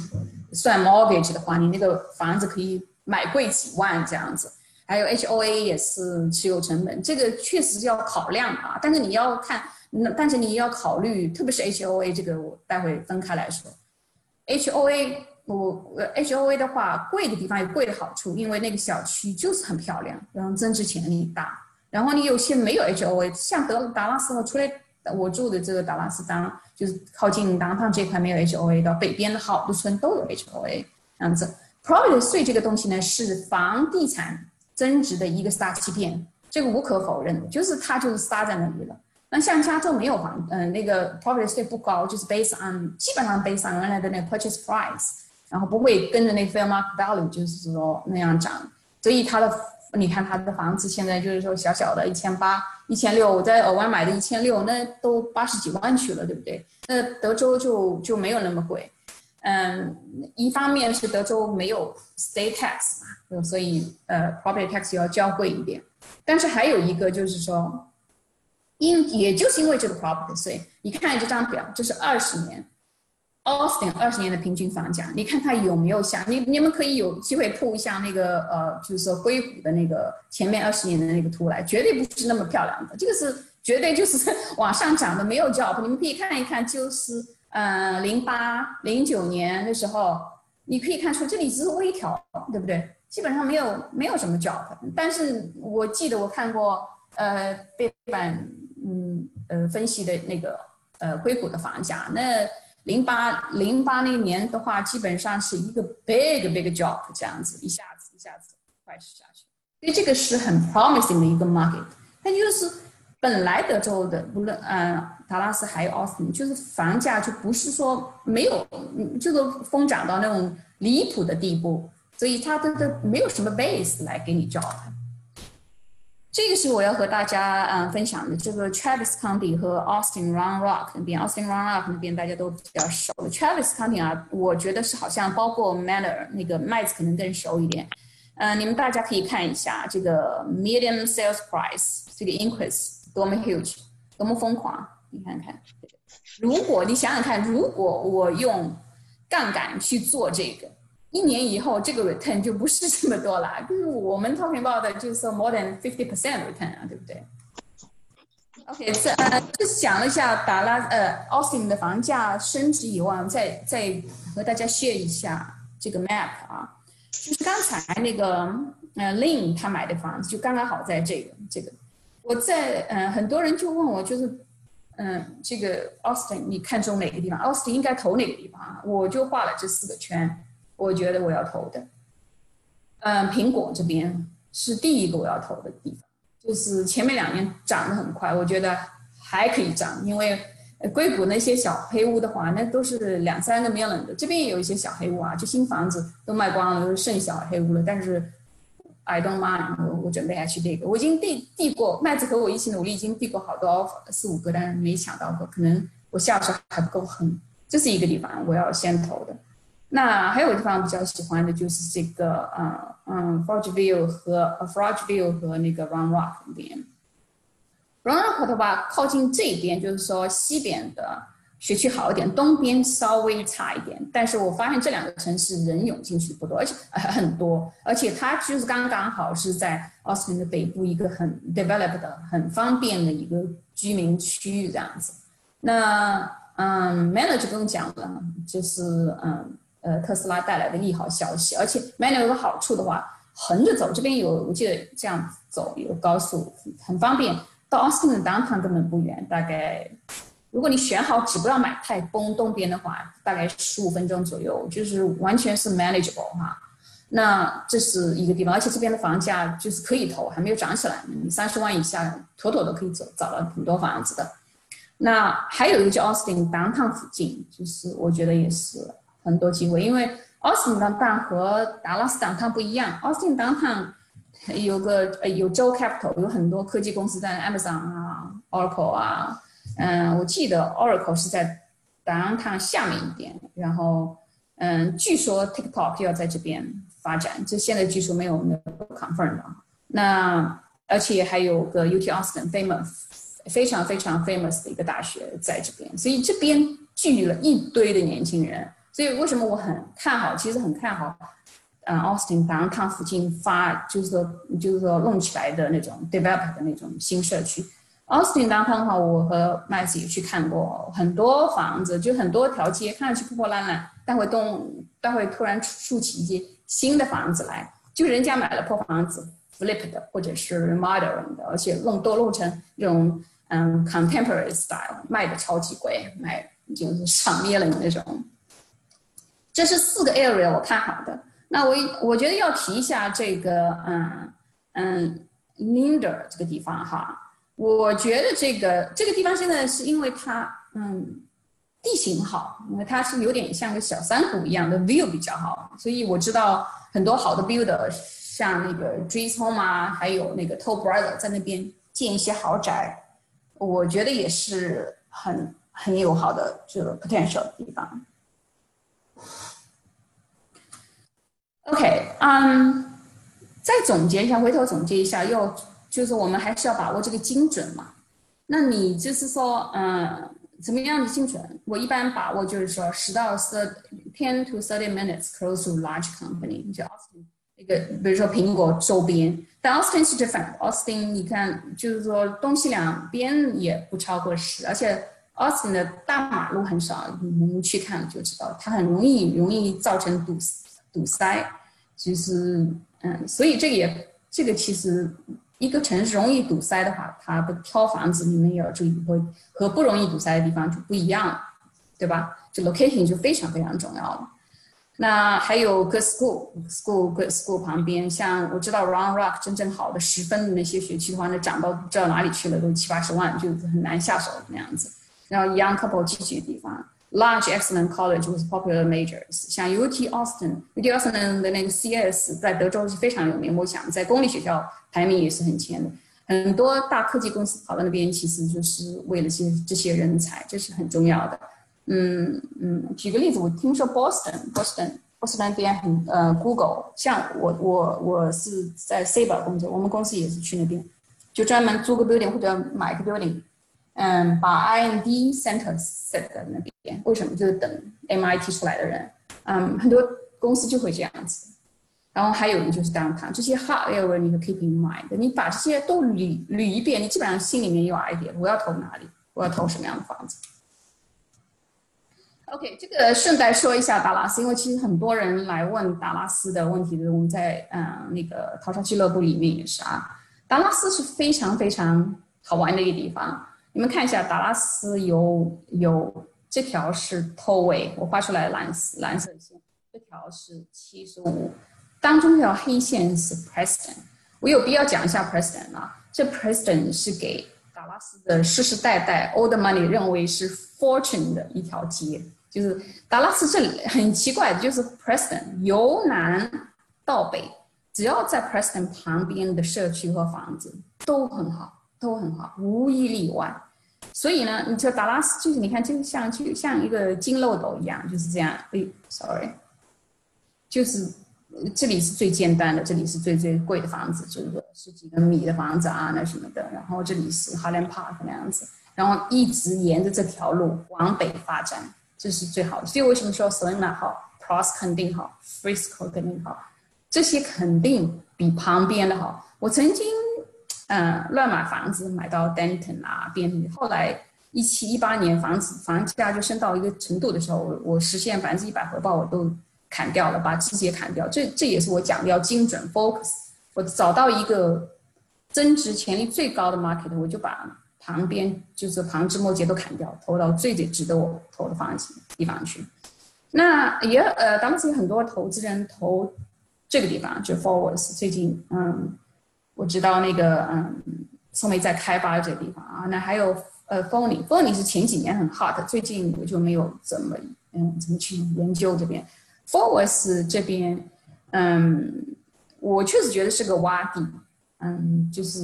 算 mortgage 的话，你那个房子可以买贵几万这样子。还有 HOA 也是持有成本，这个确实是要考量啊。但是你要看，那但是你要考虑，特别是 HOA 这个，我待会分开来说，HOA。我 H O A 的话，贵的地方有贵的好处，因为那个小区就是很漂亮，然后增值潜力大。然后你有些没有 H O A，像德达拉斯和除了我住的这个达拉斯当，就是靠近南方这块没有 H O A 到北边的好多村都有 H O A 这样子。Property 税这个东西呢，是房地产增值的一个 star 欺骗，这个无可否认，就是它就是撒在那里了。那像加州没有房，嗯，那个 Property 税不高，就是 based on 基本上 based on 原来的那个 purchase price。然后不会跟着那 fair market value，就是说那样涨，所以他的，你看他的房子现在就是说小小的一千八、一千六，我在尔湾买的一千六，那都八十几万去了，对不对？那德州就就没有那么贵，嗯，一方面是德州没有 state tax 嘛，所以呃 property tax 要交贵一点，但是还有一个就是说，因也就是因为这个 property 税，你看这张表，这是二十年。Austin 二十年的平均房价，你看它有没有像你你们可以有机会铺一下那个呃，就是说硅谷的那个前面二十年的那个图来，绝对不是那么漂亮的，这个是绝对就是 往上涨的，没有 job。你们可以看一看，就是呃零八零九年的时候，你可以看出这里只是微调，对不对？基本上没有没有什么 job。但是我记得我看过呃背板嗯呃分析的那个呃硅谷的房价那。零八零八那年的话，基本上是一个 big big job 这样子，一下子一下子快速下去，所以这个是很 promising 的一个 market。它就是本来德州的，无论嗯达拉斯还有奥斯汀，就是房价就不是说没有，这个疯涨到那种离谱的地步，所以它的的没有什么 base 来给你 job。这个是我要和大家嗯分享的，这个 Travis County 和 Austin Round Rock 那边，Austin Round Rock 那边大家都比较熟的。Travis County 啊，我觉得是好像包括 Manor 那个麦子可能更熟一点。嗯，你们大家可以看一下这个 Medium Sales Price 这个 increase 多么 huge，多么疯狂，你看看。如果你想想看，如果我用杠杆去做这个。一年以后，这个 return 就不是这么多了。就是我们 talking about 的，就是说 more than fifty percent return 啊，对不对？OK，这呃，就想了一下，达拉呃 Austin 的房价升值以外，再再和大家 share 一下这个 map 啊，就是刚才那个呃 Lin 他买的房子，就刚刚好在这个这个我在嗯，很多人就问我，就是嗯，这个 Austin 你看中哪个地方？Austin 应该投哪个地方啊？我就画了这四个圈，我觉得我要投的。嗯，苹果这边是第一个我要投的地方，就是前面两年涨得很快，我觉得还可以涨，因为硅谷那些小黑屋的话，那都是两三个 million 的，这边也有一些小黑屋啊，就新房子都卖光了，都剩小黑屋了，但是。I don't mind，我我准备还去这个，我已经递递过，麦子和我一起努力，已经递过好多 offer，四五个，但是没抢到过，可能我下手还不够狠。这是一个地方我要先投的。那还有个地方比较喜欢的就是这个，嗯嗯 f o r g e View 和 f o r g e View 和那个 Round Rock 那边。Round Rock 的话靠近这边，就是说西边的。学区好一点，东边稍微差一点，但是我发现这两个城市人涌进去不多，而且很多，而且它就是刚刚好是在奥斯汀的北部一个很 developed 的、很方便的一个居民区域这样子。那嗯，Manage 不用讲了，就是嗯呃特斯拉带来的利好消息，而且 Manage 有个好处的话，横着走这边有我记得这样走有高速，很方便，到奥斯汀的 downtown 根本不远，大概。如果你选好只不要买太东东边的话，大概十五分钟左右，就是完全是 manageable 哈。那这是一个地方，而且这边的房价就是可以投，还没有涨起来。你三十万以下，妥妥的可以找找到很多房子的。那还有一个叫 Austin downtown 附近，就是我觉得也是很多机会，因为 Austin downtown 和达拉斯 downtown 不一样。Austin downtown 有个呃有州 capital，有很多科技公司在 Amazon 啊，Oracle 啊。嗯，我记得 Oracle 是在 downtown 下面一点，然后嗯，据说 TikTok 要在这边发展，这现在据说没有没有 confirm 的。那而且还有个 UT Austin famous 非常非常 famous 的一个大学在这边，所以这边聚集了一堆的年轻人。所以为什么我很看好？其实很看好，嗯，Austin downtown 附近发就是说就是说弄起来的那种 develop 的那种新社区。Austin 当趟的话，我和麦子也去看过很多房子，就很多条街，看上去破破烂烂，但会动，但会突然竖起一些新的房子来，就人家买了破房子，flip 的或者是 modern 的，而且弄都弄成这种嗯 contemporary style，卖的超级贵，卖就是上灭了你那种。这是四个 area 我看好的，那我我觉得要提一下这个嗯嗯 Linder 这个地方哈。我觉得这个这个地方现在是因为它，嗯，地形好，因为它是有点像个小山谷一样的 view 比较好，所以我知道很多好的 builder，像那个 Drees Home 啊，还有那个 Toll Brother 在那边建一些豪宅，我觉得也是很很有好的这个 potential 的地方。OK，嗯，再总结一下，回头总结一下要。就是我们还是要把握这个精准嘛。那你就是说，嗯，怎么样的精准？我一般把握就是说十到十，ten to thirty minutes close to large company，就 Austin 那个，比如说苹果周边。但 Austin 是 different。Austin 你看，就是说东西两边也不超过十，而且 Austin 的大马路很少，你们去看就知道，它很容易容易造成堵堵塞。其实，嗯，所以这个也这个其实。一个城市容易堵塞的话，它的挑房子你们也要注意，会和不容易堵塞的地方就不一样，对吧？这 location 就非常非常重要了。那还有 good school，school good school 旁边，像我知道 Round Rock 真正好的十分的那些学区的话，那涨到不知道哪里去了，都七八十万，就很难下手那样子。然后 young couple 聚集的地方，large excellent college with popular majors，像 UT Austin，UT Austin 的那个 CS 在德州是非常有名，我想在公立学校。排名也是很前的，很多大科技公司跑到那边，其实就是为了些这些人才，这是很重要的。嗯嗯，举个例子，我听说 Boston，Boston，Boston 那边很呃，Google，像我我我是在 Sabre 工作，我们公司也是去那边，就专门租个 building 或者买个 building，嗯，把 IND center set 在那边，为什么？就是等 MIT 出来的人，嗯，很多公司就会这样子。然后还有一个就是 downtown，这些 hard area 你 keep in mind，你把这些都捋捋一遍，你基本上心里面有 idea，我要投哪里，我要投什么样的房子。OK，这个顺带说一下达拉斯，因为其实很多人来问达拉斯的问题，我们在嗯那个淘沙俱乐部里面也是啊，达拉斯是非常非常好玩的一个地方。你们看一下，达拉斯有有这条是 toy 我画出来蓝色蓝色线，这条是七十五，当中这条黑线是 Preston。我有必要讲一下 Preston 啊？这 Preston 是给达拉斯的世世代代 old money 认为是 fortune 的一条街，就是达拉斯这里很奇怪，就是 Preston 由南到北，只要在 Preston 旁边的社区和房子都很好，都很好，无一例外。所以呢，你就达拉斯就是你看，就像就像一个金漏斗一样，就是这样。哎，sorry，就是这里是最尖端的，这里是最最贵的房子，就是说十几个米的房子啊，那什么的。然后这里是 Highland Park 那样子，然后一直沿着这条路往北发展，这是最好的。所以为什么说 Selina 好，Pros 肯定好，Frisco 肯定好，这些肯定比旁边的好。我曾经。嗯，乱买房子买到 Denton 啊，便利。后来一七一八年房子房价就升到一个程度的时候，我我实现百分之一百回报我都砍掉了，把季节砍掉。这这也是我讲的要精准 focus。我找到一个增值潜力最高的 market，我就把旁边就是旁枝末节都砍掉，投到最最值得我投的方向地方去。那也呃，当时很多投资人投这个地方，就 Forwards 最近嗯。我知道那个嗯，宋梅在开发这个地方啊，那还有呃 f o n y f o n y 是前几年很 hot，最近我就没有怎么嗯怎么去研究这边。Forwards 这边嗯，我确实觉得是个洼地，嗯，就是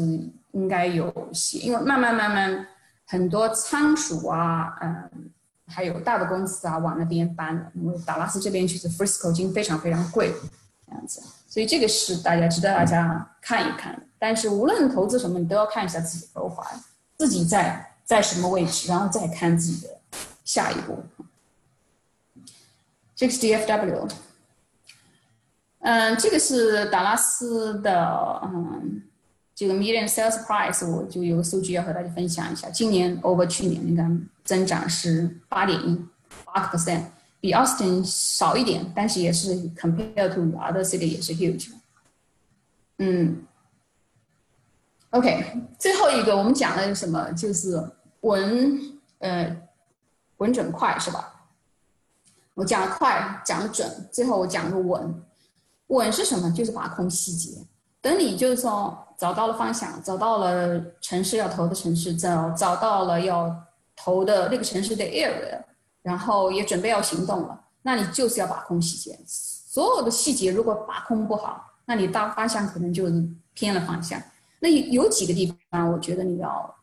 应该有些，因为慢慢慢慢很多仓鼠啊，嗯，还有大的公司啊往那边搬，因为达拉斯这边其实 Frisco 金非常非常贵，这样子。所以这个是大家值得大家看一看。但是无论投资什么，你都要看一下自己的 profile，自己在在什么位置，然后再看自己的下一步。这个是 DFW，嗯，这个是达拉斯的，嗯，这个 median sales price，我就有个数据要和大家分享一下。今年 over 去年，应该增长是八点一，八个 percent。比 Austin 少一点，但是也是 compared to other city 也是 huge。嗯，OK，最后一个我们讲了什么？就是稳，呃，稳准快是吧？我讲的快，讲的准，最后我讲个稳。稳是什么？就是把控细节。等你就是说找到了方向，找到了城市要投的城市，找找到了要投的那个城市的 area。然后也准备要行动了，那你就是要把控细节，所有的细节如果把控不好，那你大方向可能就偏了方向。那有几个地方，我觉得你要，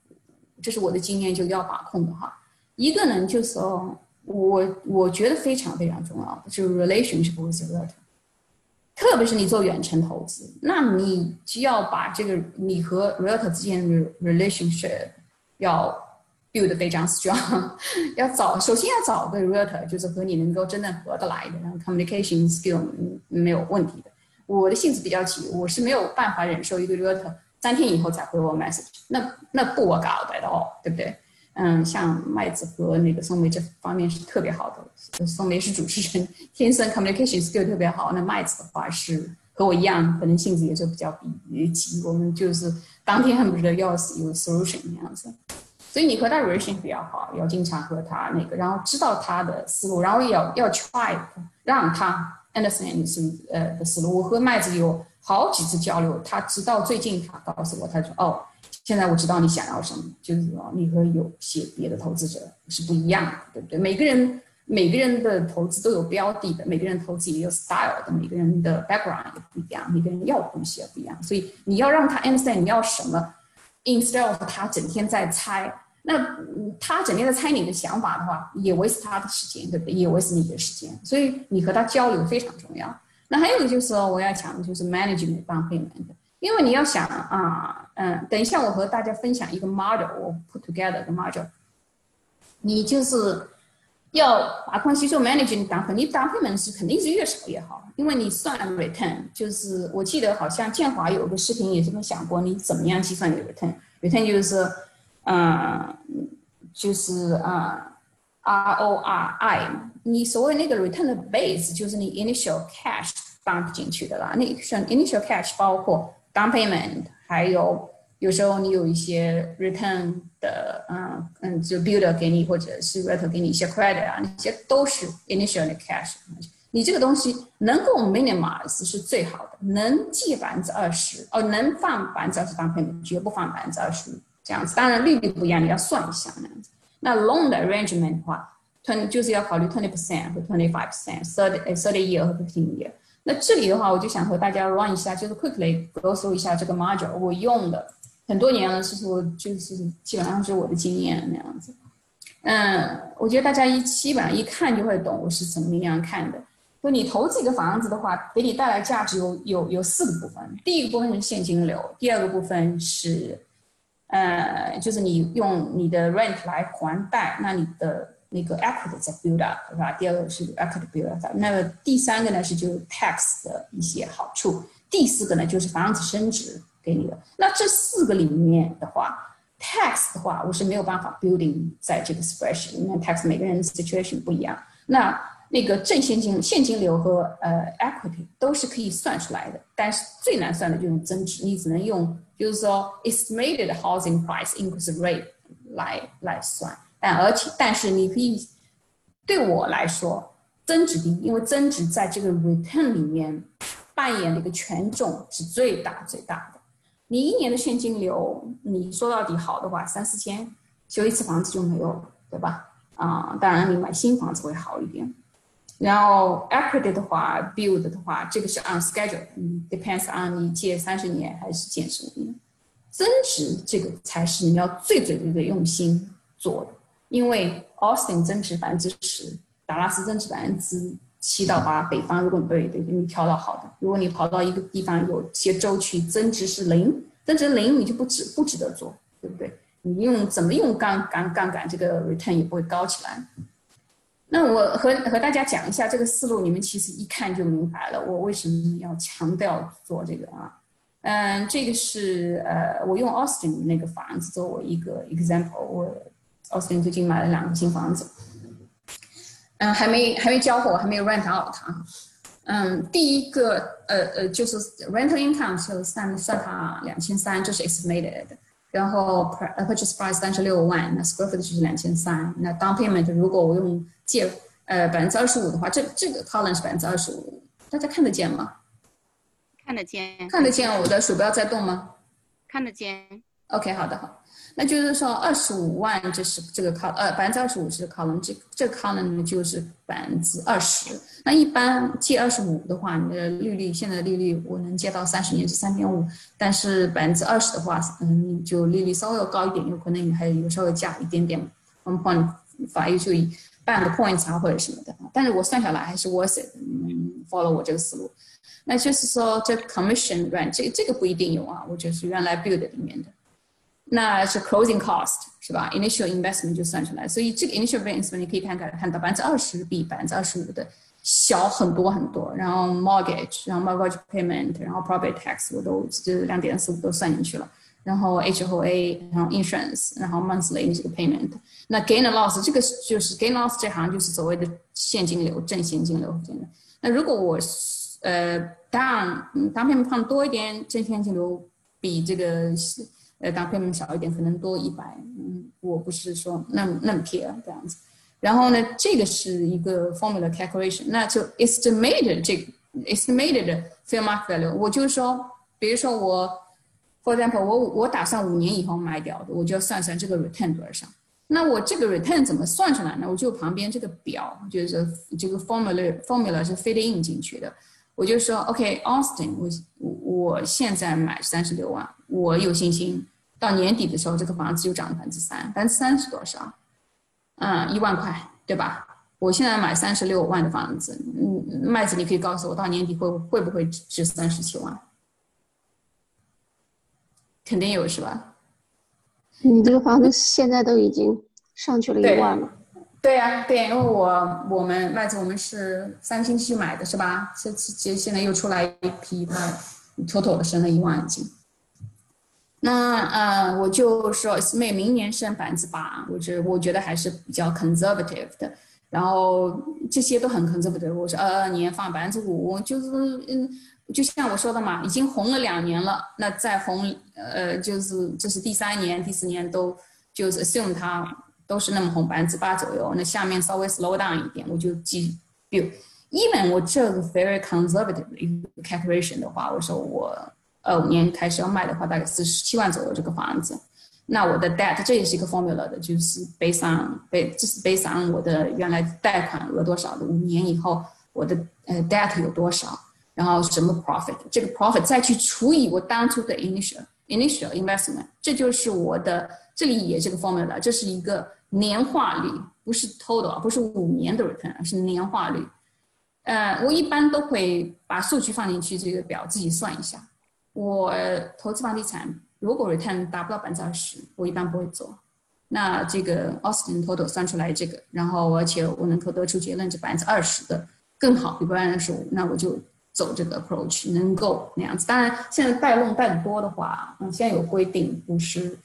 这是我的经验，就要把控的哈。一个呢，就是说我我觉得非常非常重要，就是 relationship with realtor，特别是你做远程投资，那你就要把这个你和 realtor 之间的 relationship 要。Build 非常 strong，要找首先要找个 realtor，就是和你能够真正合得来的，然后 communication skill 没有问题的。我的性子比较急，我是没有办法忍受一个 realtor 三天以后才回我 message，那那不我搞的哦，对不对？嗯，像麦子和那个宋梅这方面是特别好的，宋梅是主持人，天生 communication skill 特别好。那麦子的话是和我一样，可能性子也就比较比急，我们就是当天恨不得要死有 solution 那样子。所以你和他 relation 比较好，要经常和他那个，然后知道他的思路，然后要要 try 让他 understand 你是呃的思路。我和麦子有好几次交流，他直到最近他告诉我，他说哦，现在我知道你想要什么，就是说你和有些别的投资者是不一样的，对不对？每个人每个人的投资都有标的的，每个人投资也有 style 的，每个人的 background 也不一样，每个人要的东西也不一样，所以你要让他 understand 你要什么。Instead of 他整天在猜，那他整天在猜你的想法的话，也 waste 他的时间，对不对？也 waste 你的时间。所以你和他交流非常重要。那还有就是，我要讲的就是 management 帮 payment，因为你要想啊，嗯，等一下我和大家分享一个 model，我 put together 的 model，你就是。要把控吸收 managing 档肯定档费门是肯定是越少越好，因为你算 return 就是我记得好像建华有个视频也这么讲过，你怎么样计算你的 return？return 就是，嗯，就是啊 ROI，你所谓那个 return 的 base 就是你 initial cash 放进去的啦，那算 initial cash 包括 down payment，还有有时候你有一些 return 的，嗯嗯，就 builder 给你，或者是 r e t e r 给你一些 credit 啊，那些都是 initial 的 cash。你这个东西能够 minimize 是最好的，能借百分之二十，哦，能放百分之二十当 payment，绝不放百分之二十五这样子。当然利率不一样，你要算一下那样子。那 loan 的 arrangement 的话，twenty 就是要考虑 twenty percent 和 twenty five percent，thirty thirty year 和 fifteen year。那这里的话，我就想和大家 run 一下，就是 quickly go through 一下这个 module，我用的很多年了，其实我就是基本上是我的经验那样子。嗯，我觉得大家一基本上一看就会懂我是怎么那样看的。就你投资一个房子的话，给你带来价值有有有四个部分。第一个部分是现金流，第二个部分是，呃，就是你用你的 rent 来还贷，那你的那个 equity 在 build up，是吧？第二个是 equity build up，那么第三个呢是就 tax 的一些好处，第四个呢就是房子升值给你的。那这四个里面的话，tax 的话我是没有办法 building 在这个 spreadsheet，因为 tax 每个人 situation 不一样。那那个正现金现金流和呃 equity 都是可以算出来的，但是最难算的就是增值，你只能用就是说 estimated housing price increase rate 来来算，但而且但是你可以对我来说增值低，因为增值在这个 return 里面扮演的一个权重是最大最大。你一年的现金流，你说到底好的话三四千，修一次房子就没有了，对吧？啊，当然你买新房子会好一点。然后 equity 的话，build 的话，这个是按 schedule，嗯，depends on 你借三十年还是借十年。增值这个才是你要最最最最用心做的，因为 Austin 增值百分之十，达拉斯增值百分之七到八，北方如果你对对你挑到好的，如果你跑到一个地方有些州区增值是零，增值零你就不值不值得做，对不对？你用怎么用杠杠杠杆，这个 return 也不会高起来。那我和和大家讲一下这个思路，你们其实一看就明白了。我为什么要强调做这个啊？嗯，这个是呃，我用 Austin 那个房子作为一个 example。我 Austin 最近买了两个新房子，嗯，还没还没交货，还没有 rent out 它。嗯，第一个呃呃就是 rental income 就算算它两千三，这是 estimated。然后 purchase price 三十六万，那 square foot 就是两千三。那 down payment 如果我用借呃百分之二十五的话，这这个 column 是百分之二十五，大家看得见吗？看得见。看得见我的鼠标在动吗？看得见。OK，好的好。那就是说，二十五万这是这个考呃百分之二十五是考容这这 column 就是百分之二十。那一般借二十五的话，你的利率现在的利率我能借到三十年是三点五，但是百分之二十的话，嗯，就利率稍微要高一点，有可能你还有稍微加一点点，one point five 就半个 point 啊或者什么的。但是我算下来还是 worth it，嗯，follow 我这个思路。那就是说这 commission rent 这这个不一定有啊，我就是原来 build 里面的。那是 closing cost 是吧？initial investment 就算出来，所以这个 initial investment 你可以看看看到百分之二十比百分之二十五的小很多很多。然后 mortgage，然后 mortgage payment，然后 property tax 我都这两点四五都算进去了。然后 HOA，然后 insurance，然后 monthly 这个 payment。那 gain loss 这个就是 gain loss 这行就是所谓的现金流正现金流。那如果我呃 down down payment 放多一点，正现金流比这个。呃，当 payment 小一点，可能多一百，嗯，我不是说那么那么 care 这样子。然后呢，这个是一个 formula calculation，那就 estimated 这个 estimated fair market value，我就是说，比如说我，for example，我我打算五年以后卖掉的，我就要算算这个 return 多少。那我这个 return 怎么算出来呢？我就旁边这个表，就是这个 formula formula 是 fit in 进去的。我就说，OK，Austin，我我现在买三十六万，我有信心。到年底的时候，这个房子就涨了百分之三，百分之三是多少？嗯，一万块，对吧？我现在买三十六万的房子，嗯，麦子，你可以告诉我，到年底会会不会值三十七万？肯定有，是吧？你这个房子现在都已经上去了一万了。对呀，对，因为我我们麦子我们是三个星期买的，是吧？这这现在又出来一批，它妥妥的升了一万斤。那呃，我就说每明年升百分之八，我觉我觉得还是比较 conservative 的。然后这些都很 conservative。我说二二年放百分之五，就是嗯，就像我说的嘛，已经红了两年了，那再红，呃，就是这是第三年、第四年都就是 assume 它都是那么红百分之八左右，那下面稍微 slow down 一点，我就记 build。even 我这个 very conservative 的一个 calculation 的话，我说我二五年开始要卖的话，大概四十七万左右这个房子。那我的 debt 这也是一个 formula 的，就是 based on 被这是 based on 我的原来贷款额多少的，五年以后我的呃 debt 有多少，然后什么 profit，这个 profit 再去除以我当初的 initial initial investment，这就是我的这里也是个 formula，这是一个年化率，不是 total，不是五年的 return，而是年化率。呃，我一般都会把数据放进去这个表自己算一下，我投资房地产。如果 return 达不到百分之二十，我一般不会做。那这个 Austin total 算出来这个，然后而且我能够得出结论，这百分之二十的更好，比百分之十五，那我就走这个 approach，能够那样子。当然，现在贷弄贷的多的话，嗯，现在有规定，不是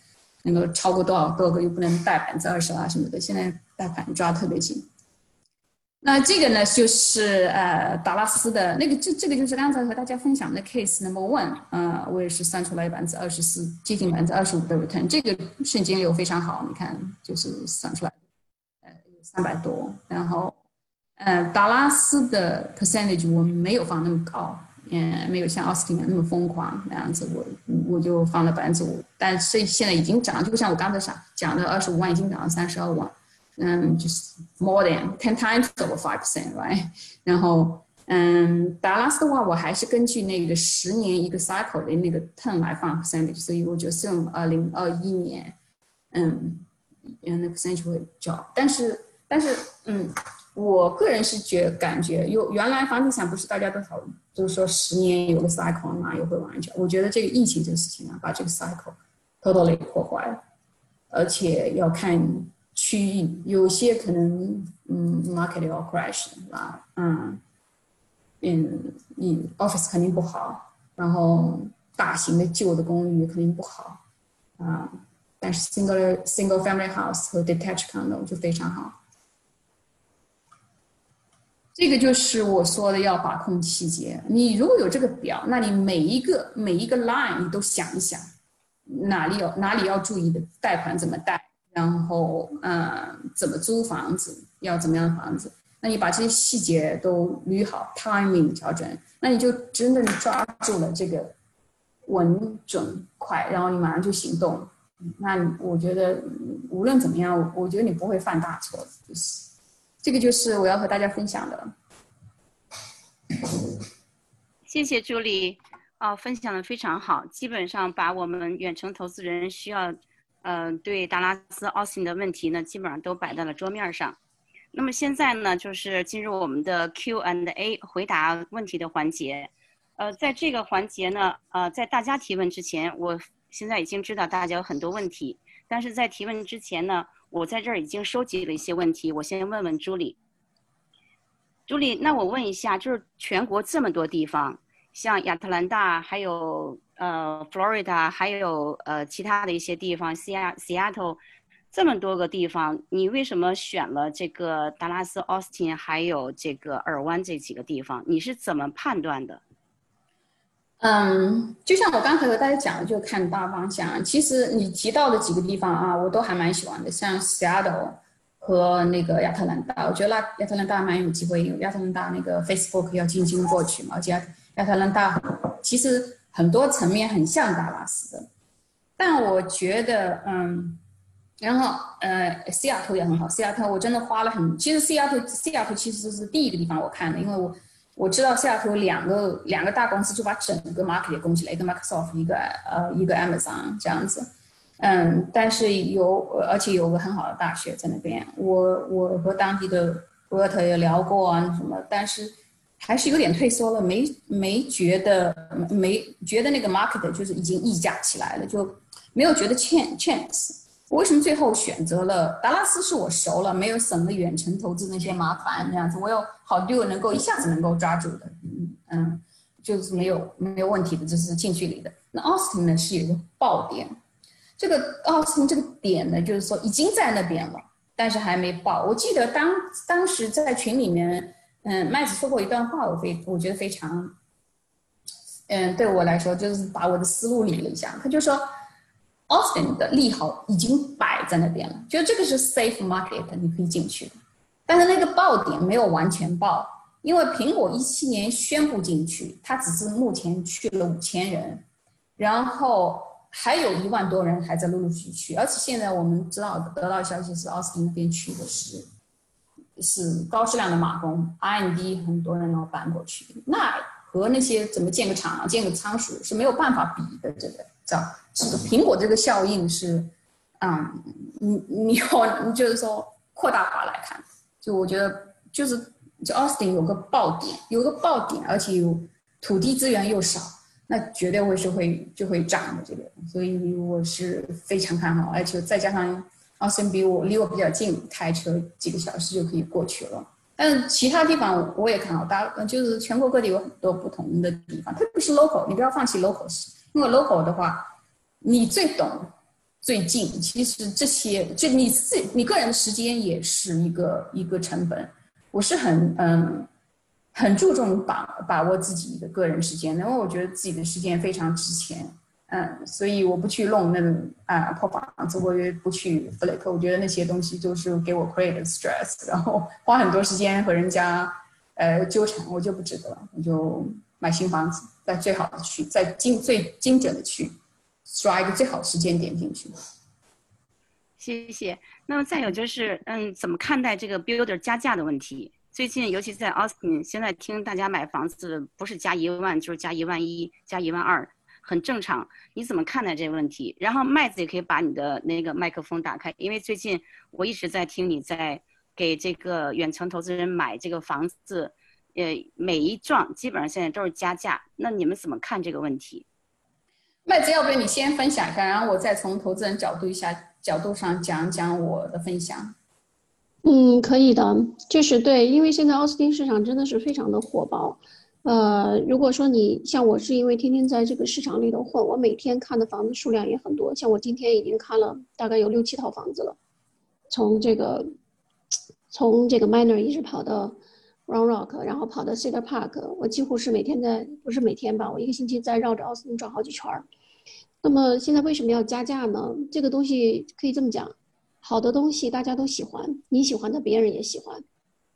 能够超过多少多个又不能贷百分之二十啊什么的。现在贷款抓特别紧。那这个呢，就是呃达拉斯的那个，这这个就是刚才和大家分享的 case number one，呃，我也是算出来百分之二十四，接近百分之二十五的 return，这个现金流非常好，你看就是算出来，呃，三百多，然后，呃，达拉斯的 percentage 我没有放那么高，嗯，没有像奥斯汀那么疯狂那样子，我我就放了百分之五，但是现在已经涨，就像我刚才讲讲的二十五万已经涨到三十二万。嗯，就是 more than ten times over five percent，right？然后，嗯，达拉斯的话，我还是根据那个十年一个 cycle 的那个 term 来放 percentage，所以我就用二零二一年，嗯，嗯，那 percentage 会较，但是，但是，嗯，我个人是觉感觉，有原来房地产不是大家都讨论，就是说十年有个 cycle 嘛，又会往下，我觉得这个疫情这个事情啊，把这个 cycle totally 破坏了，而且要看。区域有些可能，嗯，market 要 crash 啊，嗯，嗯，你 office 肯定不好，然后大型的旧的公寓肯定不好，啊，但是 single single family house 和 detached condo 就非常好。这个就是我说的要把控细节。你如果有这个表，那你每一个每一个 line 你都想一想，哪里有哪里要注意的，贷款怎么贷。然后，嗯，怎么租房子，要怎么样的房子？那你把这些细节都捋好，timing 调整，那你就真的抓住了这个稳准快，然后你马上就行动。那我觉得无论怎么样，我觉得你不会犯大错。就是这个，就是我要和大家分享的。谢谢朱莉，哦，分享的非常好，基本上把我们远程投资人需要。嗯，对达拉斯奥斯汀的问题呢，基本上都摆在了桌面上。那么现在呢，就是进入我们的 Q and A 回答问题的环节。呃，在这个环节呢，呃，在大家提问之前，我现在已经知道大家有很多问题，但是在提问之前呢，我在这儿已经收集了一些问题，我先问问朱莉。朱莉，那我问一下，就是全国这么多地方，像亚特兰大，还有。呃，Florida 还有呃其他的一些地方，Seattle，这么多个地方，你为什么选了这个达拉斯、Austin 还有这个尔湾这几个地方？你是怎么判断的？嗯，就像我刚才和大家讲的，就看大方向。其实你提到的几个地方啊，我都还蛮喜欢的，像 Seattle 和那个亚特兰大，我觉得亚亚特兰大蛮有机会，因为亚特兰大那个 Facebook 要进军过去嘛，而且亚特兰大其实。很多层面很像达拉斯的，但我觉得，嗯，然后呃，西雅图也很好。西雅图我真的花了很，其实西雅图西雅图其实是第一个地方我看的，因为我我知道西雅图两个两个大公司就把整个 market 给攻起来，一个 Microsoft，一个呃一个 Amazon 这样子，嗯，但是有而且有个很好的大学在那边，我我和当地的 worker 也聊过啊什么，但是。还是有点退缩了，没没觉得没觉得那个 market 就是已经溢价起来了，就没有觉得 chance。我为什么最后选择了达拉斯？是我熟了，没有省了远程投资那些麻烦那样子，我有好 deal 能够一下子能够抓住的，嗯，就是没有没有问题的，就是近距离的。那奥斯汀呢是有一个爆点，这个奥斯汀这个点呢，就是说已经在那边了，但是还没爆。我记得当当时在群里面。嗯，麦子说过一段话，我非我觉得非常嗯，对我来说就是把我的思路理了一下，他就说，Austin 的利好已经摆在那边了，就这个是 safe market，你可以进去。但是那个爆点没有完全爆，因为苹果一七年宣布进去，它只是目前去了五千人，然后还有一万多人还在陆陆续续，而且现在我们知道得到消息是 Austin 那边去的是是高质量的码工，R&D 很多人要搬过去，那和那些怎么建个厂、建个仓鼠是没有办法比的。这个叫这个苹果这个效应是，嗯，你你要就是说扩大化来看。就我觉得，就是就 Austin 有个爆点，有个爆点，而且有土地资源又少，那绝对会是会就会涨的这个，所以我是非常看好，而且再加上 Austin 比我离我比较近，开车几个小时就可以过去了。但其他地方我也看好，大就是全国各地有很多不同的地方，特别是 local，你不要放弃 local，因为 local 的话，你最懂。最近，其实这些就你自你个人的时间也是一个一个成本。我是很嗯很注重把把握自己的个人时间，因为我觉得自己的时间非常值钱。嗯，所以我不去弄那种啊破房子，我也不去 flip。我觉得那些东西就是给我 create stress，然后花很多时间和人家呃纠缠，我就不值得了。我就买新房子，在最好的区，在精最精准的区。抓一个最好的时间点进去。谢谢。那么再有就是，嗯，怎么看待这个 builder 加价的问题？最近，尤其在 Austin，现在听大家买房子不是加一万就是加一万一、加一万二，很正常。你怎么看待这个问题？然后麦子也可以把你的那个麦克风打开，因为最近我一直在听你在给这个远程投资人买这个房子，呃，每一幢基本上现在都是加价。那你们怎么看这个问题？麦子，要不要你先分享一下，然后我再从投资人角度一下角度上讲讲我的分享。嗯，可以的，就是对，因为现在奥斯汀市场真的是非常的火爆。呃，如果说你像我是因为天天在这个市场里头混，我每天看的房子数量也很多，像我今天已经看了大概有六七套房子了，从这个从这个 Minor 一直跑到。Round Rock，然后跑到 Cedar Park，我几乎是每天在，不是每天吧，我一个星期在绕着奥斯汀转好几圈儿。那么现在为什么要加价呢？这个东西可以这么讲，好的东西大家都喜欢，你喜欢的别人也喜欢。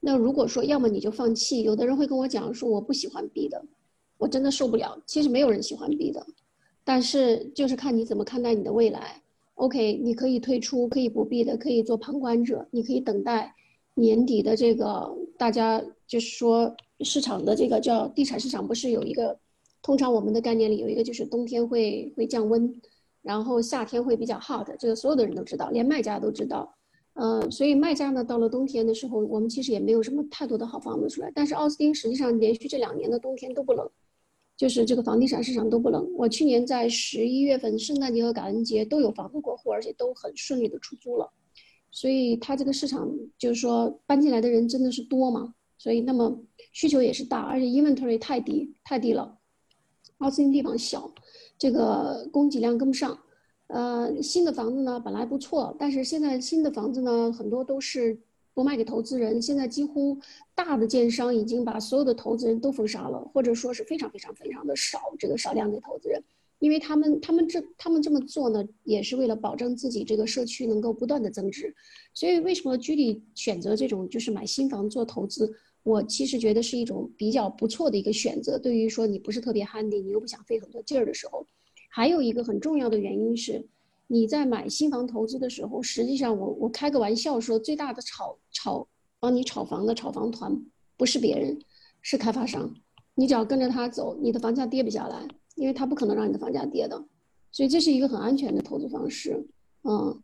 那如果说要么你就放弃，有的人会跟我讲说我不喜欢 B 的，我真的受不了。其实没有人喜欢 B 的，但是就是看你怎么看待你的未来。OK，你可以退出，可以不必的，可以做旁观者，你可以等待。年底的这个，大家就是说市场的这个叫地产市场，不是有一个，通常我们的概念里有一个就是冬天会会降温，然后夏天会比较 hot，这个所有的人都知道，连卖家都知道，嗯，所以卖家呢到了冬天的时候，我们其实也没有什么太多的好房子出来，但是奥斯汀实际上连续这两年的冬天都不冷，就是这个房地产市场都不冷，我去年在十一月份圣诞节和感恩节都有房子过户，而且都很顺利的出租了。所以它这个市场就是说搬进来的人真的是多嘛，所以那么需求也是大，而且 inventory 太低太低了，奥斯汀地方小，这个供给量跟不上。呃，新的房子呢本来不错，但是现在新的房子呢很多都是不卖给投资人，现在几乎大的建商已经把所有的投资人都封杀了，或者说是非常非常非常的少这个少量的投资人。因为他们，他们这，他们这么做呢，也是为了保证自己这个社区能够不断的增值。所以，为什么居里选择这种就是买新房做投资？我其实觉得是一种比较不错的一个选择。对于说你不是特别 handy，你又不想费很多劲儿的时候，还有一个很重要的原因是，你在买新房投资的时候，实际上我我开个玩笑说，最大的炒炒帮你炒房的炒房团不是别人，是开发商。你只要跟着他走，你的房价跌不下来。因为他不可能让你的房价跌的，所以这是一个很安全的投资方式，嗯。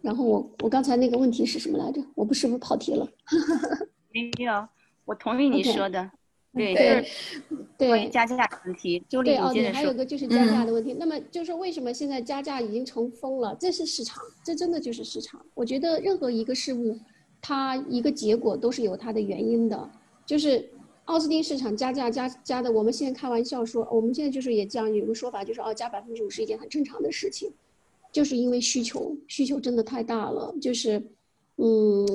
然后我我刚才那个问题是什么来着？我不是不是跑题了？没有，我同意你说的，对对对，加价的问题。对哦，对，还有个就是加价的问题。那么就是为什么现在加价已经成风了？这是市场，这真的就是市场。我觉得任何一个事物，它一个结果都是有它的原因的，就是。奥斯汀市场加价加加的，我们现在开玩笑说，我们现在就是也这样有个说法，就是哦，加百分之五是一件很正常的事情，就是因为需求需求真的太大了，就是嗯，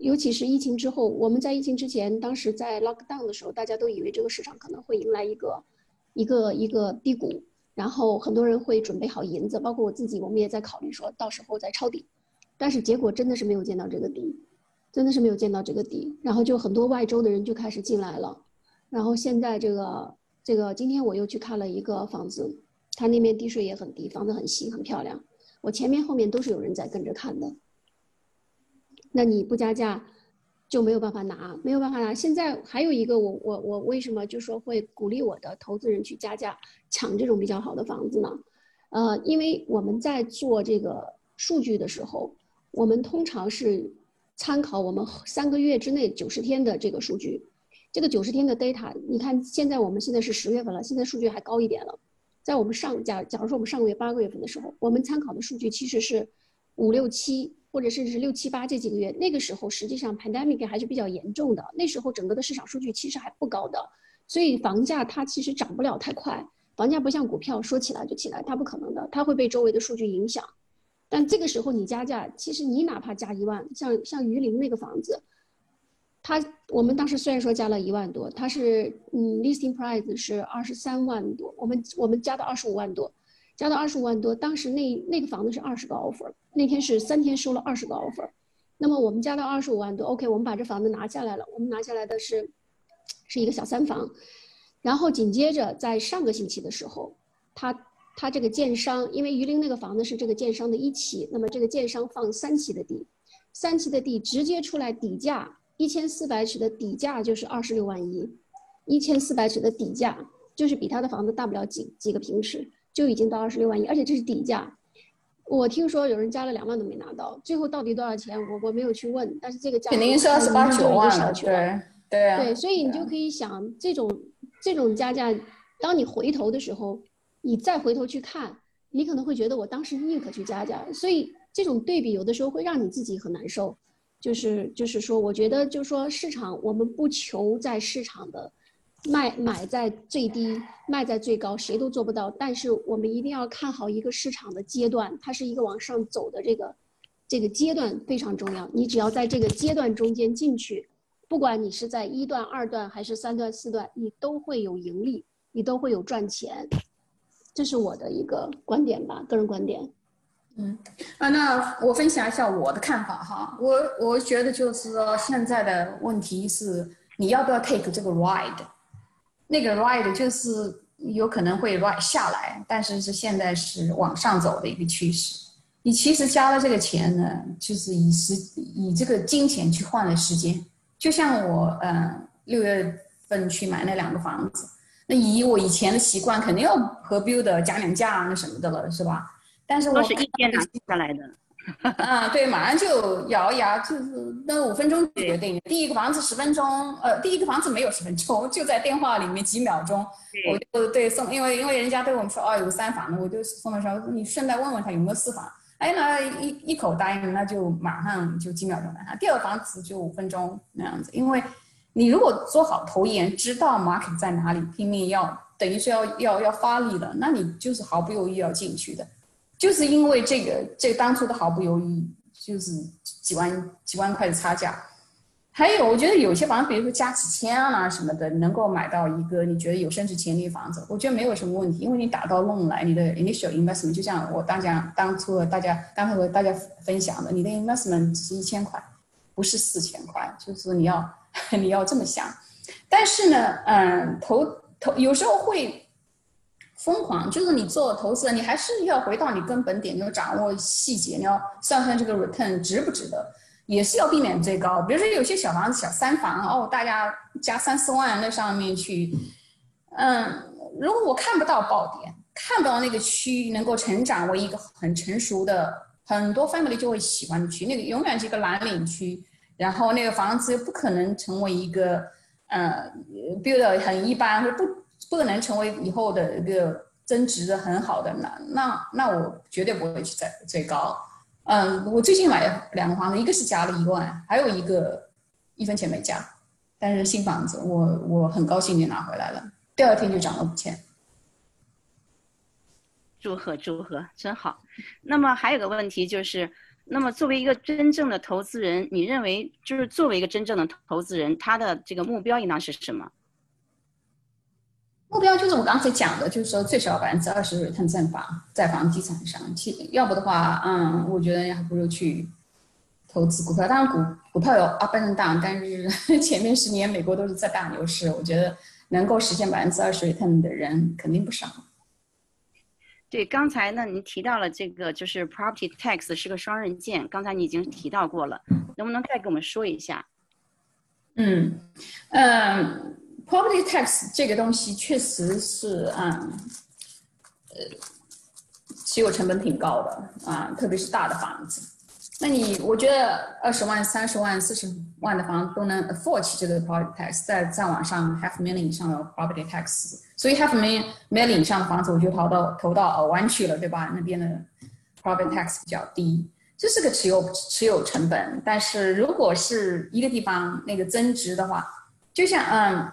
尤其是疫情之后，我们在疫情之前，当时在 lockdown 的时候，大家都以为这个市场可能会迎来一个一个一个低谷，然后很多人会准备好银子，包括我自己，我们也在考虑说到时候再抄底，但是结果真的是没有见到这个底，真的是没有见到这个底，然后就很多外州的人就开始进来了，然后现在这个这个今天我又去看了一个房子，它那边地税也很低，房子很新很漂亮，我前面后面都是有人在跟着看的。那你不加价，就没有办法拿，没有办法拿。现在还有一个，我我我为什么就说会鼓励我的投资人去加价抢这种比较好的房子呢？呃，因为我们在做这个数据的时候，我们通常是参考我们三个月之内九十天的这个数据。这个九十天的 data，你看现在我们现在是十月份了，现在数据还高一点了。在我们上假假如说我们上个月八个月份的时候，我们参考的数据其实是五六七。或者甚至是六七八这几个月，那个时候实际上 pandemic 还是比较严重的，那时候整个的市场数据其实还不高的，所以房价它其实涨不了太快。房价不像股票说起来就起来，它不可能的，它会被周围的数据影响。但这个时候你加价，其实你哪怕加一万，像像榆林那个房子，它我们当时虽然说加了一万多，它是嗯 listing price 是二十三万多，我们我们加到二十五万多。加到二十五万多，当时那那个房子是二十个 offer，那天是三天收了二十个 offer，那么我们加到二十五万多，OK，我们把这房子拿下来了，我们拿下来的是是一个小三房，然后紧接着在上个星期的时候，他他这个建商，因为榆林那个房子是这个建商的一期，那么这个建商放三期的地，三期的地直接出来底价一千四百尺的底价就是二十六万一，一千四百尺的底价就是比他的房子大不了几几个平尺。就已经到二十六万一，而且这是底价。我听说有人加了两万都没拿到，最后到底多少钱？我我没有去问，但是这个价肯定是二十八九万了，对对啊。对，所以你就可以想，这种这种加价，当你回头的时候，你再回头去看，你可能会觉得我当时宁可去加价。所以这种对比有的时候会让你自己很难受。就是就是说，我觉得就是说市场，我们不求在市场的。卖买在最低，卖在最高，谁都做不到。但是我们一定要看好一个市场的阶段，它是一个往上走的这个这个阶段非常重要。你只要在这个阶段中间进去，不管你是在一段、二段还是三段、四段，你都会有盈利，你都会有赚钱。这是我的一个观点吧，个人观点。嗯，啊，那我分享一下我的看法哈。我我觉得就是说，现在的问题是你要不要 take 这个 ride。那个 ride 就是有可能会 ride 下来，但是是现在是往上走的一个趋势。你其实交了这个钱呢，就是以时以这个金钱去换了时间。就像我嗯六月份去买那两个房子，那以我以前的习惯，肯定要和 builder 讲两价那什么的了，是吧？但是我是一天拿下来的。啊，对，马上就咬一咬，就是那五分钟决定。第一个房子十分钟，呃，第一个房子没有十分钟，就在电话里面几秒钟，我就对送，因为因为人家对我们说哦有三房，我就送的时候你顺带问问他有没有四房，哎，那一一口答应，那就马上就几秒钟了。第二个房子就五分钟那样子，因为你如果做好投研，知道 market 在哪里，拼命要等于是要要要发力了，那你就是毫不犹豫要进去的。就是因为这个，这当初的毫不犹豫，就是几万几万块的差价。还有，我觉得有些房子，比如说加几千啊什么的，能够买到一个你觉得有升值潜力的房子，我觉得没有什么问题。因为你打到弄来，你的 initial investment 就像我当讲当初大家刚才和大家分享的，你的 investment 只是一千块，不是四千块，就是你要 你要这么想。但是呢，嗯，投投有时候会。疯狂就是你做投资，你还是要回到你根本点，你要掌握细节，你要算算这个 return 值不值得，也是要避免最高。比如说有些小房子、小三房哦，大家加三四万那上面去，嗯，如果我看不到爆点，看不到那个区能够成长为一个很成熟的，很多 family 就会喜欢的区，那个永远是一个蓝领区，然后那个房子又不可能成为一个，嗯，build 很一般或者不。不可能成为以后的一个增值的很好的，那那那我绝对不会去在最高。嗯，我最近买两个房子，一个是加了一万，还有一个一分钱没加，但是新房子我我很高兴就拿回来了，第二天就涨了五千。祝贺祝贺，真好。那么还有个问题就是，那么作为一个真正的投资人，你认为就是作为一个真正的投资人，他的这个目标应当是什么？目标就是我刚才讲的，就是说最少百分之二十 return 在房在房地产上，其要不的话，嗯，我觉得还不如去投资股票。当然股股票有 up and down，但是 前面十年美国都是在大牛市，我觉得能够实现百分之二十 return 的人肯定不少。对，刚才呢，您提到了这个就是 property tax 是个双刃剑，刚才你已经提到过了，能不能再给我们说一下？嗯，嗯。Property tax 这个东西确实是，嗯，呃，持有成本挺高的啊，特别是大的房子。那你我觉得二十万、三十万、四十万的房子都能 afford 起这个 property tax，再再往上 half million 以上的 property tax，所以 half million million 以上的房子我就投到投到尔湾去了，对吧？那边的 property tax 比较低，这是个持有持有成本。但是如果是一个地方那个增值的话，就像嗯。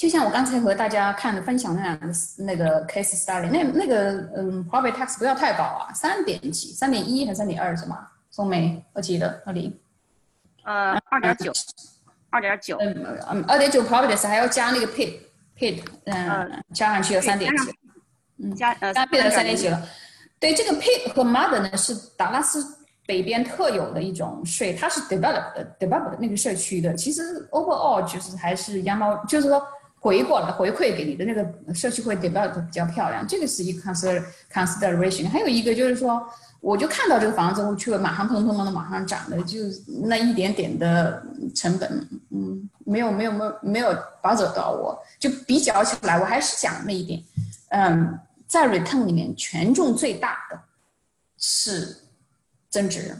就像我刚才和大家看的分享那两个那个 case study，那那个嗯，property tax 不要太高啊，三点几，三点一还是三点二是吗？宋梅，我记得那里，呃，二点九，二点九，嗯嗯，二点九 property tax 还要加那个 paid paid，嗯，加上去了三点几，嗯，加呃加 pit 三点几了。对，这个 pit 和 mother 呢是达拉斯北边特有的一种税，它是 developed developed 那个社区的，其实 overall 就是还是羊毛，就是说。回过来回馈给你的那个社区会 develop 比较漂亮，这个是一个 consider consideration。还有一个就是说，我就看到这个房子，我去了马上砰砰砰的马上涨的，就那一点点的成本，嗯，没有没有没有没有保走到我，就比较起来，我还是讲那一点，嗯，在 return 里面权重最大的是增值。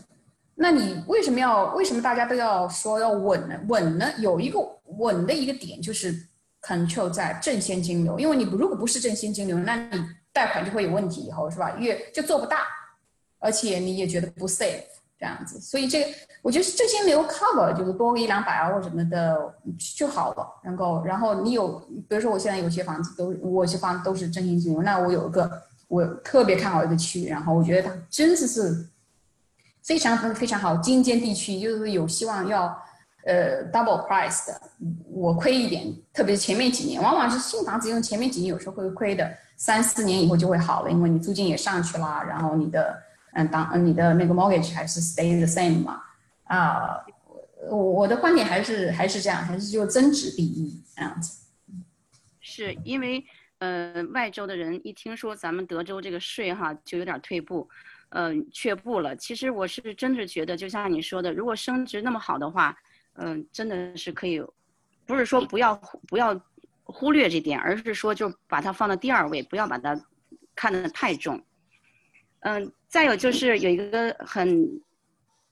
那你为什么要为什么大家都要说要稳呢？稳呢有一个稳的一个点就是。Control 在正现金流，因为你如果不是正现金流，那你贷款就会有问题，以后是吧？越就做不大，而且你也觉得不 safe 这样子，所以这个我觉得正现金流 cover 就是多个一两百啊或什么的就好了，能够然后你有，比如说我现在有些房子都，我些房子都是正现金流，那我有一个我特别看好一个区，然后我觉得它真的是非常非常好，金尖地区就是有希望要。呃，double price 的，我亏一点，特别是前面几年，往往是新房子用前面几年有时候会亏的，三四年以后就会好了，因为你租金也上去了，然后你的，嗯，当你的那个 mortgage 还是 stay the same 嘛，啊，我我的观点还是还是这样，还是就增值第一这样子。是因为，呃，外州的人一听说咱们德州这个税哈，就有点退步，嗯，却步了。其实我是真的觉得，就像你说的，如果升值那么好的话。嗯，真的是可以，不是说不要不要忽略这点，而是说就把它放到第二位，不要把它看得太重。嗯，再有就是有一个很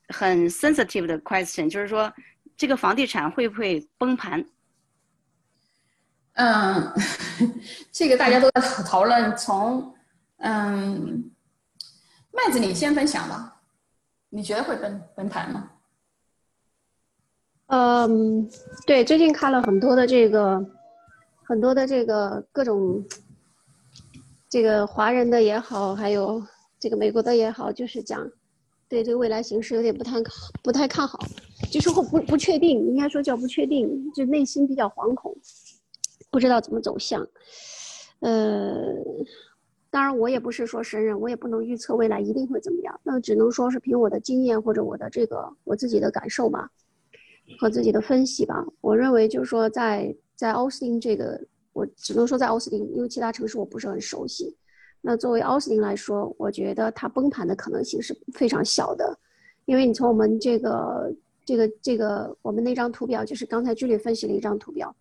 很 sensitive 的 question，就是说这个房地产会不会崩盘？嗯，这个大家都在讨论。从嗯，麦子你先分享吧，你觉得会崩崩盘吗？嗯，对，最近看了很多的这个，很多的这个各种，这个华人的也好，还有这个美国的也好，就是讲对这个未来形势有点不太不太看好，就是不不不确定，应该说叫不确定，就内心比较惶恐，不知道怎么走向。呃，当然我也不是说神人，我也不能预测未来一定会怎么样，那只能说是凭我的经验或者我的这个我自己的感受吧。和自己的分析吧，我认为就是说，在在奥斯汀这个，我只能说在奥斯汀，因为其他城市我不是很熟悉。那作为奥斯汀来说，我觉得它崩盘的可能性是非常小的，因为你从我们这个这个这个我们那张图表，就是刚才剧烈分析了一张图表，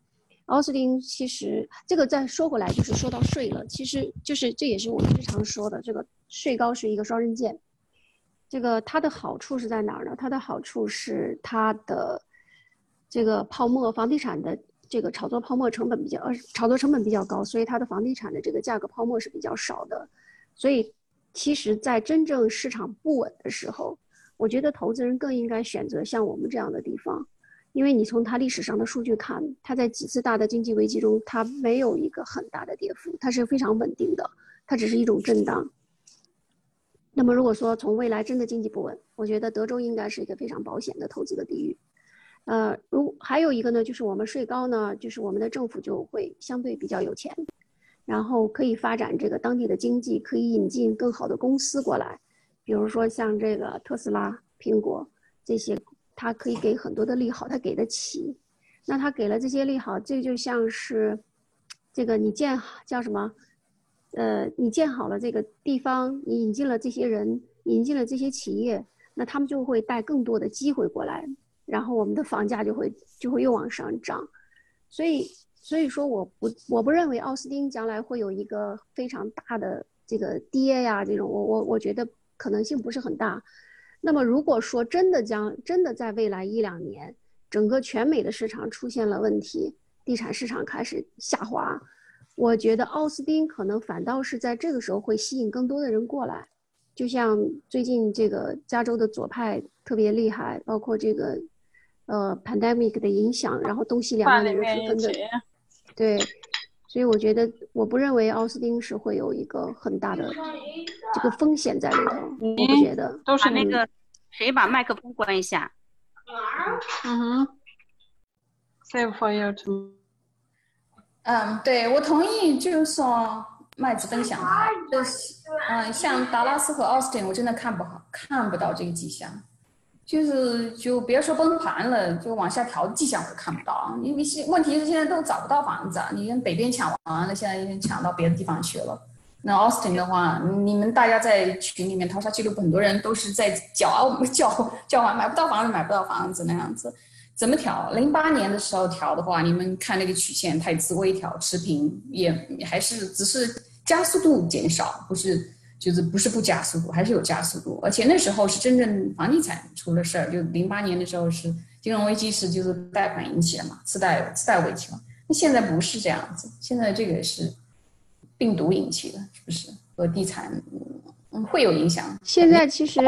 奥斯汀其实这个再说回来就是说到税了，其实就是这也是我们日常说的，这个税高是一个双刃剑。这个它的好处是在哪儿呢？它的好处是它的。这个泡沫房地产的这个炒作泡沫成本比较呃炒作成本比较高，所以它的房地产的这个价格泡沫是比较少的。所以，其实，在真正市场不稳的时候，我觉得投资人更应该选择像我们这样的地方，因为你从它历史上的数据看，它在几次大的经济危机中，它没有一个很大的跌幅，它是非常稳定的，它只是一种震荡。那么如果说从未来真的经济不稳，我觉得德州应该是一个非常保险的投资的地域。呃，如还有一个呢，就是我们税高呢，就是我们的政府就会相对比较有钱，然后可以发展这个当地的经济，可以引进更好的公司过来，比如说像这个特斯拉、苹果这些，它可以给很多的利好，它给得起。那它给了这些利好，这就像是这个你建叫什么？呃，你建好了这个地方，你引进了这些人，引进了这些企业，那他们就会带更多的机会过来。然后我们的房价就会就会又往上涨，所以所以说我不我不认为奥斯汀将来会有一个非常大的这个跌呀这种我我我觉得可能性不是很大。那么如果说真的将真的在未来一两年，整个全美的市场出现了问题，地产市场开始下滑，我觉得奥斯汀可能反倒是在这个时候会吸引更多的人过来，就像最近这个加州的左派特别厉害，包括这个。呃，pandemic 的影响，然后东西两岸的人十分的，对，所以我觉得我不认为奥斯汀是会有一个很大的这个风险在里头，我不觉得。都是那个，谁把麦克风关一下？嗯哼，save for you too。嗯，对我同意，就是说麦子分享就是，嗯，像达拉斯和奥斯汀，我真的看不好，看不到这个迹象。就是就别说崩盘了，就往下调的迹象我都看不到。因为现问题是现在都找不到房子，你跟北边抢完了，现在已经抢到别的地方去了。那 Austin 的话，你们大家在群里面淘沙记录，很多人都是在叫叫叫完买不到房子，买不到房子那样子。怎么调？零八年的时候调的话，你们看那个曲线，它只微调持平，也还是只是加速度减少，不是。就是不是不加速度，还是有加速度，而且那时候是真正房地产出了事儿，就零八年的时候是金融危机，是就是贷款引起的嘛，次贷次贷危机嘛。那现在不是这样子，现在这个是病毒引起的，是不是？和地产嗯会有影响。现在其实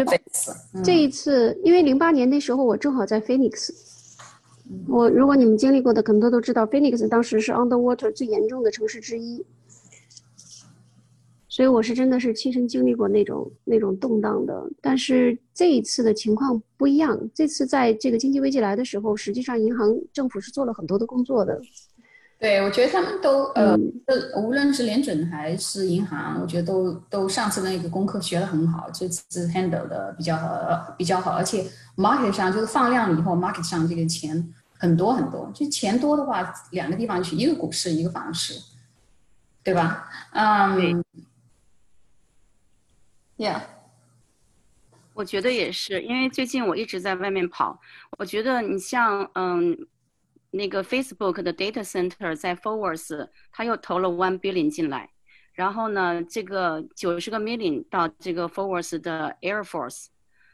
这一次，因为零八年那时候我正好在 Phoenix，我如果你们经历过的，可能都都知道 Phoenix 当时是 underwater 最严重的城市之一。所以我是真的是亲身经历过那种那种动荡的，但是这一次的情况不一样。这次在这个经济危机来的时候，实际上银行政府是做了很多的工作的。对，我觉得他们都呃，无论是联准还是银行，我觉得都都上次那个功课学得很好，这次 handle 的比较好，比较好。而且 market 上就是放量了以后，market 上这个钱很多很多。就钱多的话，两个地方去，一个股市，一个房市，对吧？嗯。Yeah，我觉得也是，因为最近我一直在外面跑。我觉得你像嗯，那个 Facebook 的 data center 在 Forwards，他又投了 one billion 进来，然后呢，这个九十个 million 到这个 Forwards 的 Air Force，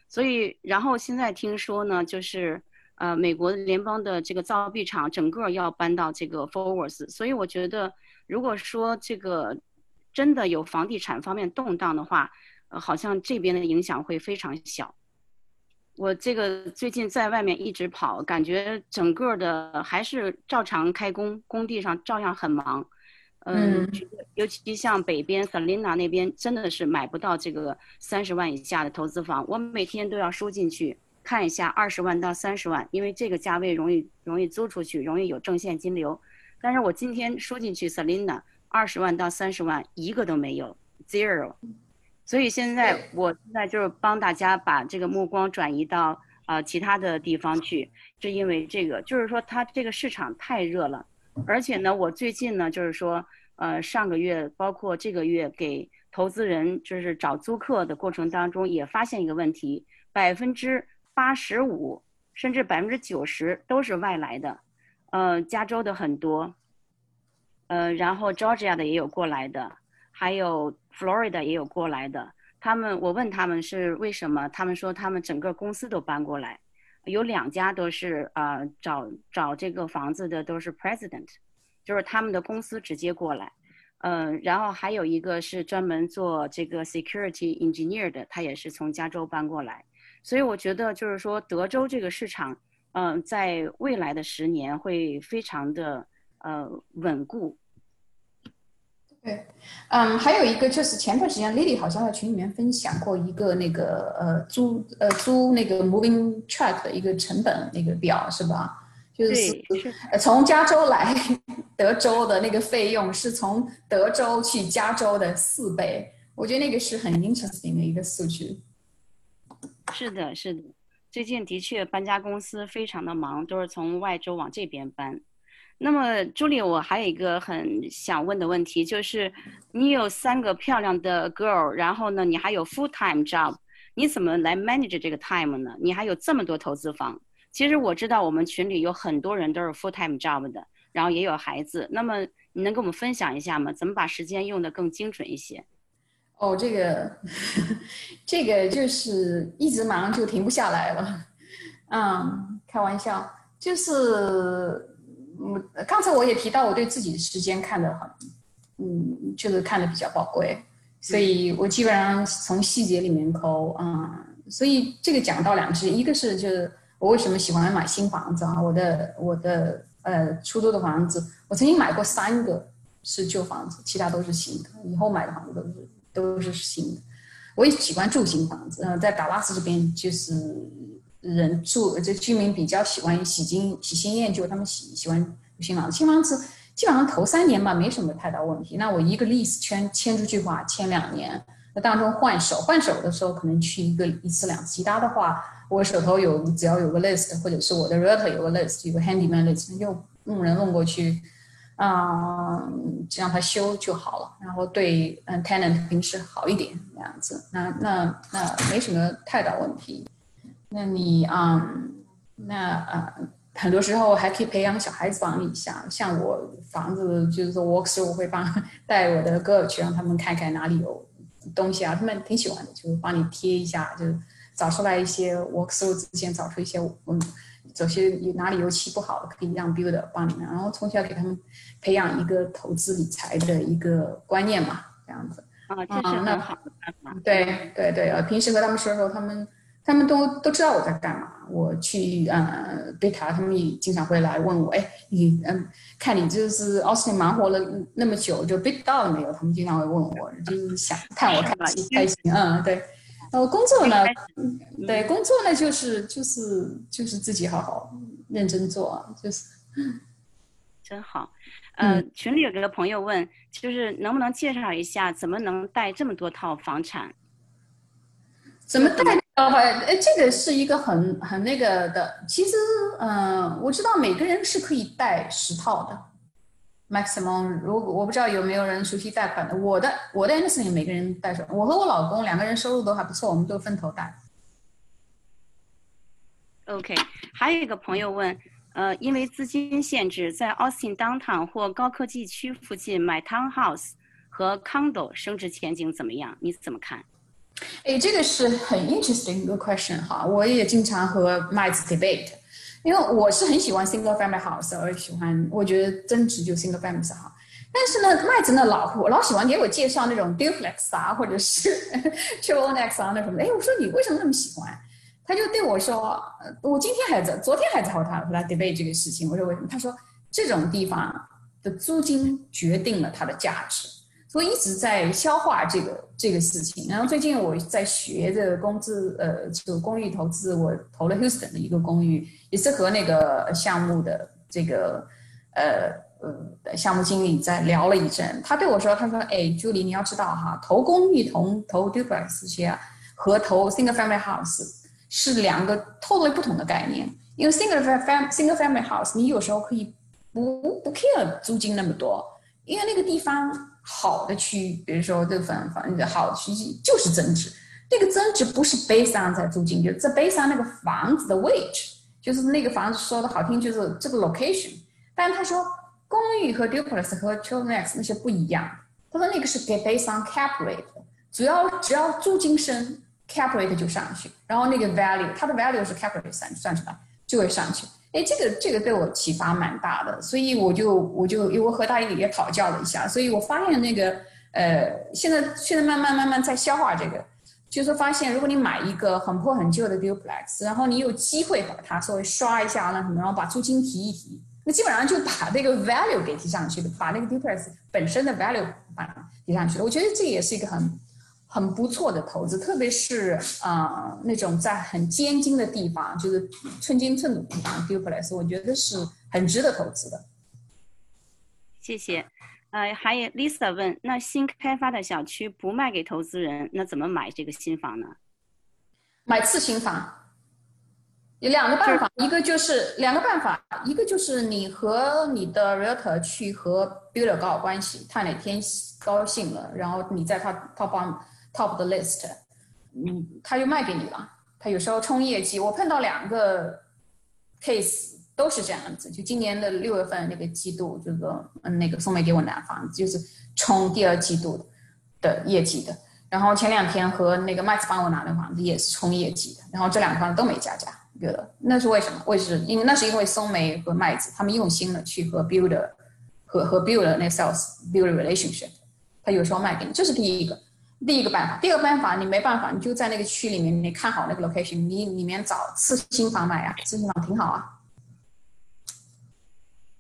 所以然后现在听说呢，就是呃，美国联邦的这个造币厂整个要搬到这个 Forwards，所以我觉得如果说这个真的有房地产方面动荡的话，好像这边的影响会非常小。我这个最近在外面一直跑，感觉整个的还是照常开工，工地上照样很忙。嗯，尤其像北边 Selina 那边，真的是买不到这个三十万以下的投资房。我每天都要输进去看一下二十万到三十万，因为这个价位容易容易租出去，容易有正现金流。但是我今天输进去 Selina 二十万到三十万一个都没有，zero。所以现在，我现在就是帮大家把这个目光转移到啊其他的地方去，是因为这个，就是说它这个市场太热了，而且呢，我最近呢，就是说，呃，上个月包括这个月给投资人就是找租客的过程当中，也发现一个问题，百分之八十五甚至百分之九十都是外来的，呃，加州的很多，呃，然后 Georgia 的也有过来的。还有 Florida 也有过来的，他们我问他们是为什么，他们说他们整个公司都搬过来，有两家都是啊找找这个房子的都是 President，就是他们的公司直接过来，嗯，然后还有一个是专门做这个 Security Engineer 的，他也是从加州搬过来，所以我觉得就是说德州这个市场，嗯，在未来的十年会非常的呃稳固。对，嗯，还有一个就是前段时间 Lily 好像在群里面分享过一个那个呃租呃租那个 moving truck 的一个成本那个表是吧？就是从加州来 德州的那个费用是从德州去加州的四倍，我觉得那个是很 interesting 的一个数据。是的，是的，最近的确搬家公司非常的忙，都是从外州往这边搬。那么朱莉，我还有一个很想问的问题，就是你有三个漂亮的 girl，然后呢，你还有 full time job，你怎么来 manage 这个 time 呢？你还有这么多投资房？其实我知道我们群里有很多人都是 full time job 的，然后也有孩子。那么你能跟我们分享一下吗？怎么把时间用得更精准一些？哦，这个，这个就是一直忙就停不下来了。嗯，开玩笑，就是，嗯，刚才我也提到我对自己的时间看得很，嗯，就是看得比较宝贵，所以我基本上从细节里面抠啊。所以这个讲到两句，一个是就是。我为什么喜欢买新房子啊？我的我的呃出租的房子，我曾经买过三个是旧房子，其他都是新的。以后买的房子都是都是新的。我也喜欢住新房子，嗯，在达拉斯这边就是人住，这居民比较喜欢喜新喜新厌旧，他们喜喜欢新房子。新房子基本上头三年吧没什么太大问题。那我一个 lease 签签出去话签两年，那当中换手换手的时候可能去一个一次两次，其他的话。我手头有，只要有个 list，或者是我的 router 有个 list，有个 handyman list，就弄人弄过去，啊，让他修就好了。然后对，嗯，tenant 平时好一点这样子，那那那没什么太大问题。那你啊，那呃，很多时候还可以培养小孩子帮你一下。像我房子就是说 work through，我会帮带我的 girl 去让他们看看哪里有东西啊，他们挺喜欢的，就是帮你贴一下，就是。找出来一些 work through 之前找出一些嗯，有些哪里油漆不好可以让 builder 帮你们，然后从小给他们培养一个投资理财的一个观念嘛，这样子。啊，这是很好的办法。对对对，呃，平时和他们说说，他们他们都都知道我在干嘛。我去呃贝塔，他们也经常会来问我，哎，你嗯，看你就是奥斯汀忙活了那么久，就 bid 到了没有？他们经常会问我，就是想看我开心开心，嗯，对。呃，工作呢，对，工作呢就是就是就是自己好好认真做，就是真好。呃，群里有个朋友问，就是能不能介绍一下怎么能带这么多套房产？怎么带？呃，这个是一个很很那个的。其实，嗯，我知道每个人是可以带十套的。maximum，如果我不知道有没有人熟悉贷款的，我的我的 Anderson 每个人贷手，我和我老公两个人收入都还不错，我们都分头贷。OK，还有一个朋友问，呃，因为资金限制，在 Austin Downtown 或高科技区附近买 townhouse 和 condo 升值前景怎么样？你怎么看？哎，这个是很 interesting 一个 question 哈，我也经常和麦子 debate。因为我是很喜欢 single family house，我喜欢，我觉得增值就 single family house 哈。但是呢，麦子呢老我老喜欢给我介绍那种 duplex 啊，或者是 triple n e x 啊那什么。哎，我说你为什么那么喜欢？他就对我说，我今天还在，昨天还在和他和他 debate 这个事情。我说为什么？他说这种地方的租金决定了它的价值。我一直在消化这个这个事情，然后最近我在学的公资，呃，就公寓投资，我投了 Houston 的一个公寓，也是和那个项目的这个，呃呃，项目经理在聊了一阵。他对我说：“他说，哎，Julie，你要知道哈，投公寓、同投 duplex 这些和投 single family house 是两个 totally 不同的概念。因为 single family single family house 你有时候可以不不 care 租金那么多，因为那个地方。”好的区域，比如说这个房房的好区域就是增值，这个增值不是 based on 在租金，就这 based on 那个房子的位置，就是那个房子说的好听就是这个 location。但他说公寓和 duplex 和 t r i p l e x 那些不一样，他说那个是给 based on cap rate，主要只要租金升，cap rate 就上去，然后那个 value，它的 value 是 cap rate 算算出来就会上去。哎，这个这个对我启发蛮大的，所以我就我就因为我和他也讨教了一下，所以我发现那个呃，现在现在慢慢慢慢在消化这个，就是发现如果你买一个很破很旧的 duplex，然后你有机会把它稍微刷一下那什么，然后把租金提一提，那基本上就把这个 value 给提上去了，把那个 duplex 本身的 value 把提上去了。我觉得这也是一个很很不错的投资，特别是啊那种在很尖晶的地方，就是寸金寸土地方 duplex，我觉得是很值得投资的。谢谢。呃，还有 Lisa 问，那新开发的小区不卖给投资人，那怎么买这个新房呢？买次新房，有两个办法，一个就是两个办法，一个就是你和你的 realtor 去和 builder 搞好关系，他哪天高兴了，然后你在他 top top 的 list，嗯，他就卖给你了。他有时候冲业绩，我碰到两个 case。都是这样子，就今年的六月份那个季度，这个嗯，那个松梅给我拿房子，就是冲第二季度的业绩的。然后前两天和那个麦子帮我拿的房子也是冲业绩的。然后这两个房子都没加价，觉得那是为什么？为是因为那是因为松梅和麦子他们用心的去和 builder 和和 builder 那 sales builder relationship，他有时候卖给你，这是第一个第一个办法。第二个办法你没办法，你就在那个区里面，你看好那个 location，你里面找次新房买啊，次新房挺好啊。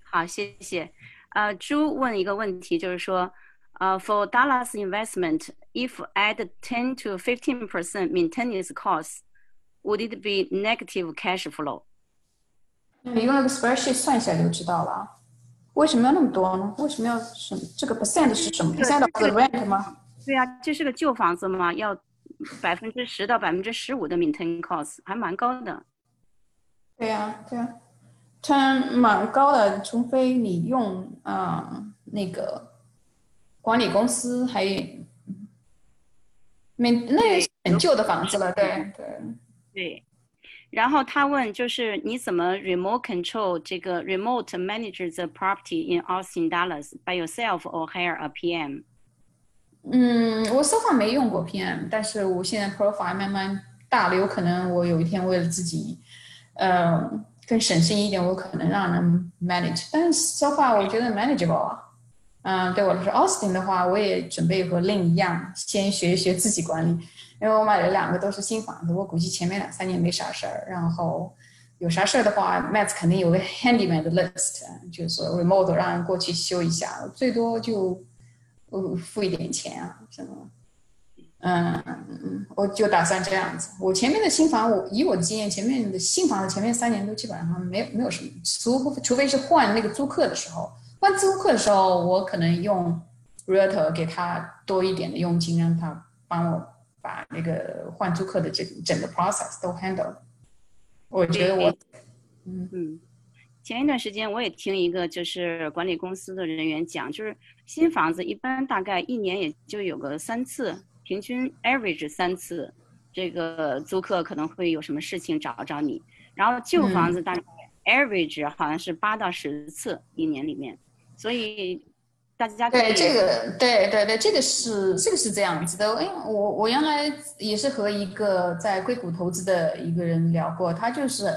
好，谢谢。呃，朱问一个问题，就是说，呃，for Dallas investment, if add ten to fifteen percent maintenance costs, would it be negative cash flow？你用那个 spreadsheet 算一下就知道了。为什么要那么多呢？为什么要什这个 percent 是什么？percent of the rent 吗？对呀，这是个旧房子嘛，要百分之十到百分之十五的 maintenance costs，还蛮高的。对呀，对呀。它蛮高的，除非你用啊那个管理公司，还没那很旧的房子了，对对对。然后他问，就是你怎么 remote control 这个 remote manage the property in Austin Dallas by yourself or hire a PM？嗯，我 SOFA 没用过 PM，但是我现在 profile 慢慢大了，有可能我有一天为了自己，嗯。更省心一点，我可能让人 manage，但是 so far 我觉得 manageable 啊。嗯，对我来说，Austin 的话，我也准备和 Lin 一样，先学一学自己管理，因为我买了两个都是新房子，我估计前面两三年没啥事儿，然后有啥事儿的话，Matt 肯定有个 handyman 的 list，就是说 remote 让人过去修一下，最多就呃付一点钱啊什么。嗯嗯，我就打算这样子。我前面的新房，我以我的经验，前面的新房子前面三年都基本上没有没有什么，除除非是换那个租客的时候，换租客的时候，我可能用 realtor 给他多一点的佣金，让他帮我把那个换租客的这整个 process 都 handle。我觉得我，嗯嗯，前一段时间我也听一个就是管理公司的人员讲，就是新房子一般大概一年也就有个三次。平均 average 三次，这个租客可能会有什么事情找找你，然后旧房子大概 average 好像是八到十次一年里面，所以大家对这个对对对这个是这个是这样子的，哎，我我原来也是和一个在硅谷投资的一个人聊过，他就是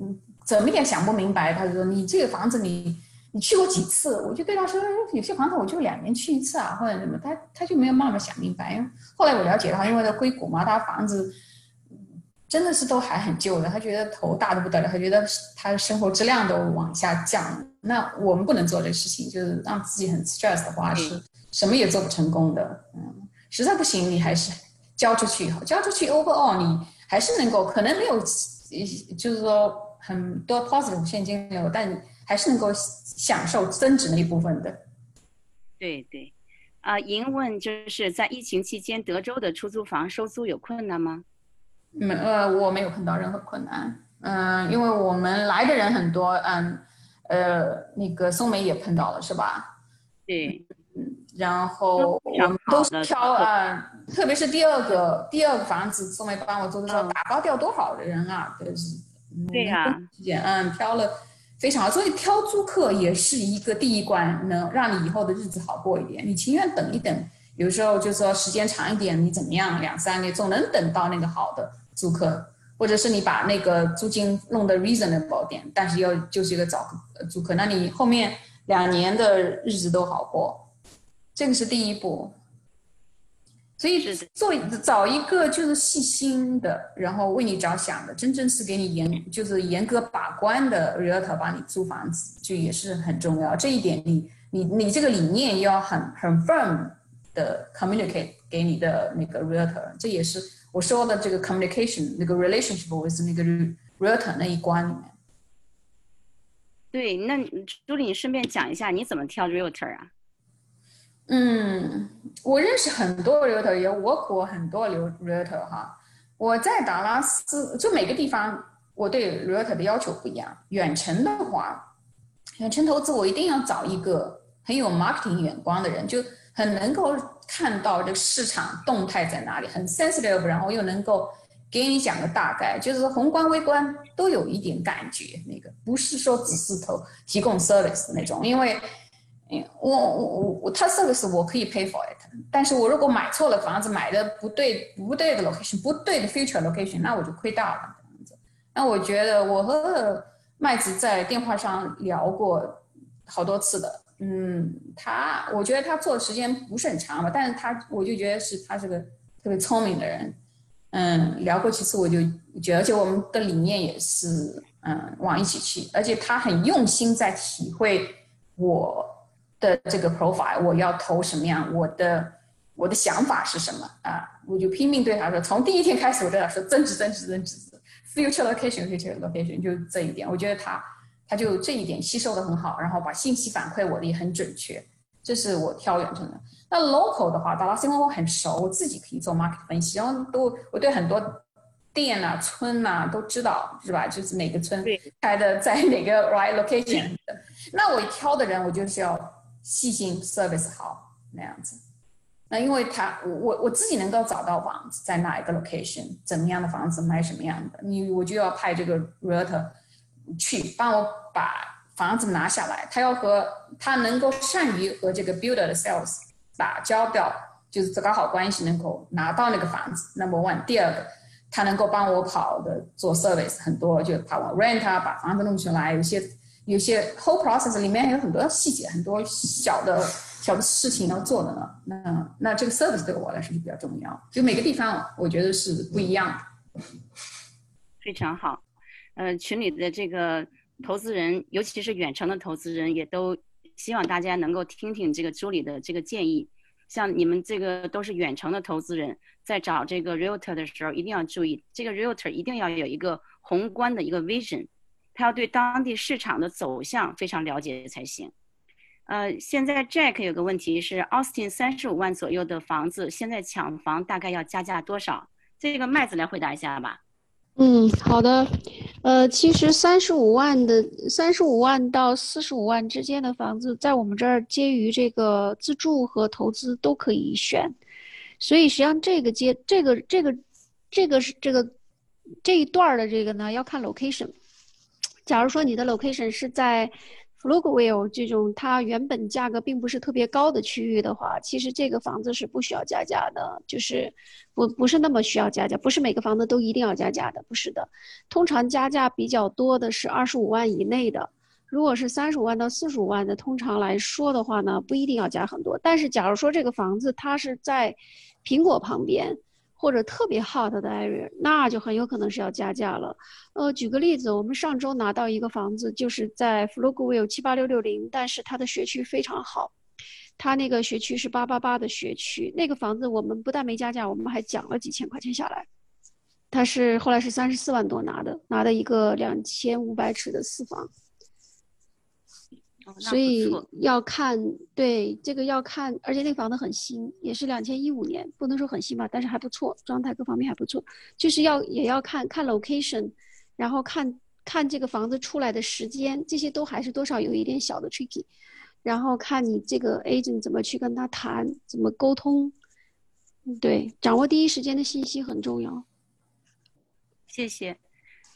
嗯怎么也想不明白，他说你这个房子你。你去过几次？我就对他说，有些房子我就两年去一次啊，或者什么，他他就没有慢慢想明白。后来我了解的话，因为在硅谷嘛，他房子真的是都还很旧的，他觉得头大的不得了，他觉得他的生活质量都往下降。那我们不能做这个事情，就是让自己很 stress 的话，是什么也做不成功的。嗯，实在不行，你还是交出去好，交出去 overall 你还是能够，可能没有，就是说很多 positive 现金流，但。还是能够享受增值那一部分的。对对，啊，莹问就是在疫情期间，德州的出租房收租有困难吗？没，呃，我没有碰到任何困难。嗯，因为我们来的人很多，嗯，呃，那个松梅也碰到了，是吧？对，嗯，然后我们都是挑啊，特别是第二个第二个房子，松梅帮我做的时候，打包掉多少的人啊？就是，对呀，嗯，挑了。非常好，所以挑租客也是一个第一关，能让你以后的日子好过一点。你情愿等一等，有时候就说时间长一点，你怎么样？两三年总能等到那个好的租客，或者是你把那个租金弄得 reasonable 点，但是要就是一个找租客，那你后面两年的日子都好过。这个是第一步。所以做找一个就是细心的，然后为你着想的，真正是给你严就是严格把关的 realtor 帮你租房子，就也是很重要。这一点你你你这个理念要很很 firm 的 communicate 给你的那个 realtor，这也是我说的这个 communication 那个 relationship with 那个 realtor 那一关里面。对，那朱莉，你顺便讲一下你怎么挑 realtor 啊？嗯，我认识很多 realtor，也 work 过很多 realtor 哈。我在达拉斯，就每个地方我对 realtor 的要求不一样。远程的话，远程投资我一定要找一个很有 marketing 眼光的人，就很能够看到这个市场动态在哪里，很 sensitive，然后又能够给你讲个大概，就是宏观微观都有一点感觉。那个不是说只是投提供 service 那种，因为。我我我，他这个是我可以 pay for it，但是我如果买错了房子，买的不对不对的 location，不对的 future location，那我就亏大了。那我觉得我和麦子在电话上聊过好多次的，嗯，他我觉得他做的时间不是很长吧，但是他我就觉得是他是个特别聪明的人，嗯，聊过几次我就觉得，而且我们的理念也是嗯往一起去，而且他很用心在体会我。的这个 profile，我要投什么样？我的我的想法是什么啊？我就拼命对他说，从第一天开始，我对他说增值、增值、增值，future location、future location，就这一点，我觉得他他就这一点吸收的很好，然后把信息反馈我的也很准确，这是我挑远程的。那 local 的话，达拉斯因为我很熟，我自己可以做 market 分析，然后都我对很多店呐、村呐都知道，是吧？就是哪个村开的在哪个 right location 的，那我挑的人，我就是要。细心，service 好那样子，那因为他我我我自己能够找到房子在哪一个 location，怎么样的房子卖什么样的，你我就要派这个 realtor 去帮我把房子拿下来，他要和他能够善于和这个 builder 的 sales 打交道，就是搞好关系，能够拿到那个房子。Number one，第二个，他能够帮我跑的做 service 很多，就跑我 rent 啊，把房子弄出来，有些。有些 whole process 里面还有很多细节，很多小的小的事情要做的呢。那那这个 service 对我来说是比较重要。就每个地方我觉得是不一样的。非常好，呃，群里的这个投资人，尤其是远程的投资人，也都希望大家能够听听这个朱理的这个建议。像你们这个都是远程的投资人，在找这个 realtor 的时候，一定要注意，这个 realtor 一定要有一个宏观的一个 vision。他要对当地市场的走向非常了解才行。呃，现在 Jack 有个问题是，Austin 三十五万左右的房子，现在抢房大概要加价多少？这个麦子来回答一下吧。嗯，好的。呃，其实三十五万的三十五万到四十五万之间的房子，在我们这儿介于这个自住和投资都可以选。所以实际上这个阶这个这个这个是这个这一段的这个呢，要看 location。假如说你的 location 是在 f l o g w i l l 这种它原本价格并不是特别高的区域的话，其实这个房子是不需要加价的，就是不不是那么需要加价，不是每个房子都一定要加价的，不是的。通常加价比较多的是二十五万以内的，如果是三十五万到四十五万的，通常来说的话呢，不一定要加很多。但是假如说这个房子它是在苹果旁边。或者特别 hot 的 area，那就很有可能是要加价了。呃，举个例子，我们上周拿到一个房子，就是在 f l o g w i l l 七八六六零，但是它的学区非常好，它那个学区是八八八的学区。那个房子我们不但没加价，我们还降了几千块钱下来。它是后来是三十四万多拿的，拿的一个两千五百尺的四房。所以要看，对这个要看，而且那个房子很新，也是两千一五年，不能说很新吧，但是还不错，状态各方面还不错。就是要也要看看 location，然后看看这个房子出来的时间，这些都还是多少有一点小的 tricky。然后看你这个 agent 怎么去跟他谈，怎么沟通，对，掌握第一时间的信息很重要。谢谢，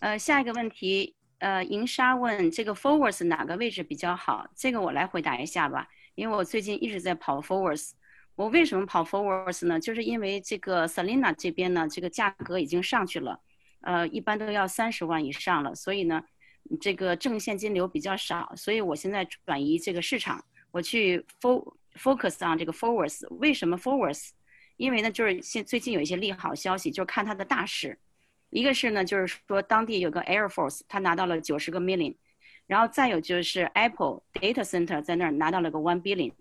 呃，下一个问题。呃，银沙问这个 forwards 哪个位置比较好？这个我来回答一下吧，因为我最近一直在跑 forwards。我为什么跑 forwards 呢？就是因为这个 Selina 这边呢，这个价格已经上去了，呃，一般都要三十万以上了，所以呢，这个正现金流比较少，所以我现在转移这个市场，我去 fo focus on 这个 forwards。为什么 forwards？因为呢，就是现最近有一些利好消息，就是看它的大势。一个是呢，就是说当地有个 Air Force，他拿到了九十个 million，然后再有就是 Apple Data Center 在那儿拿到了个 one billion，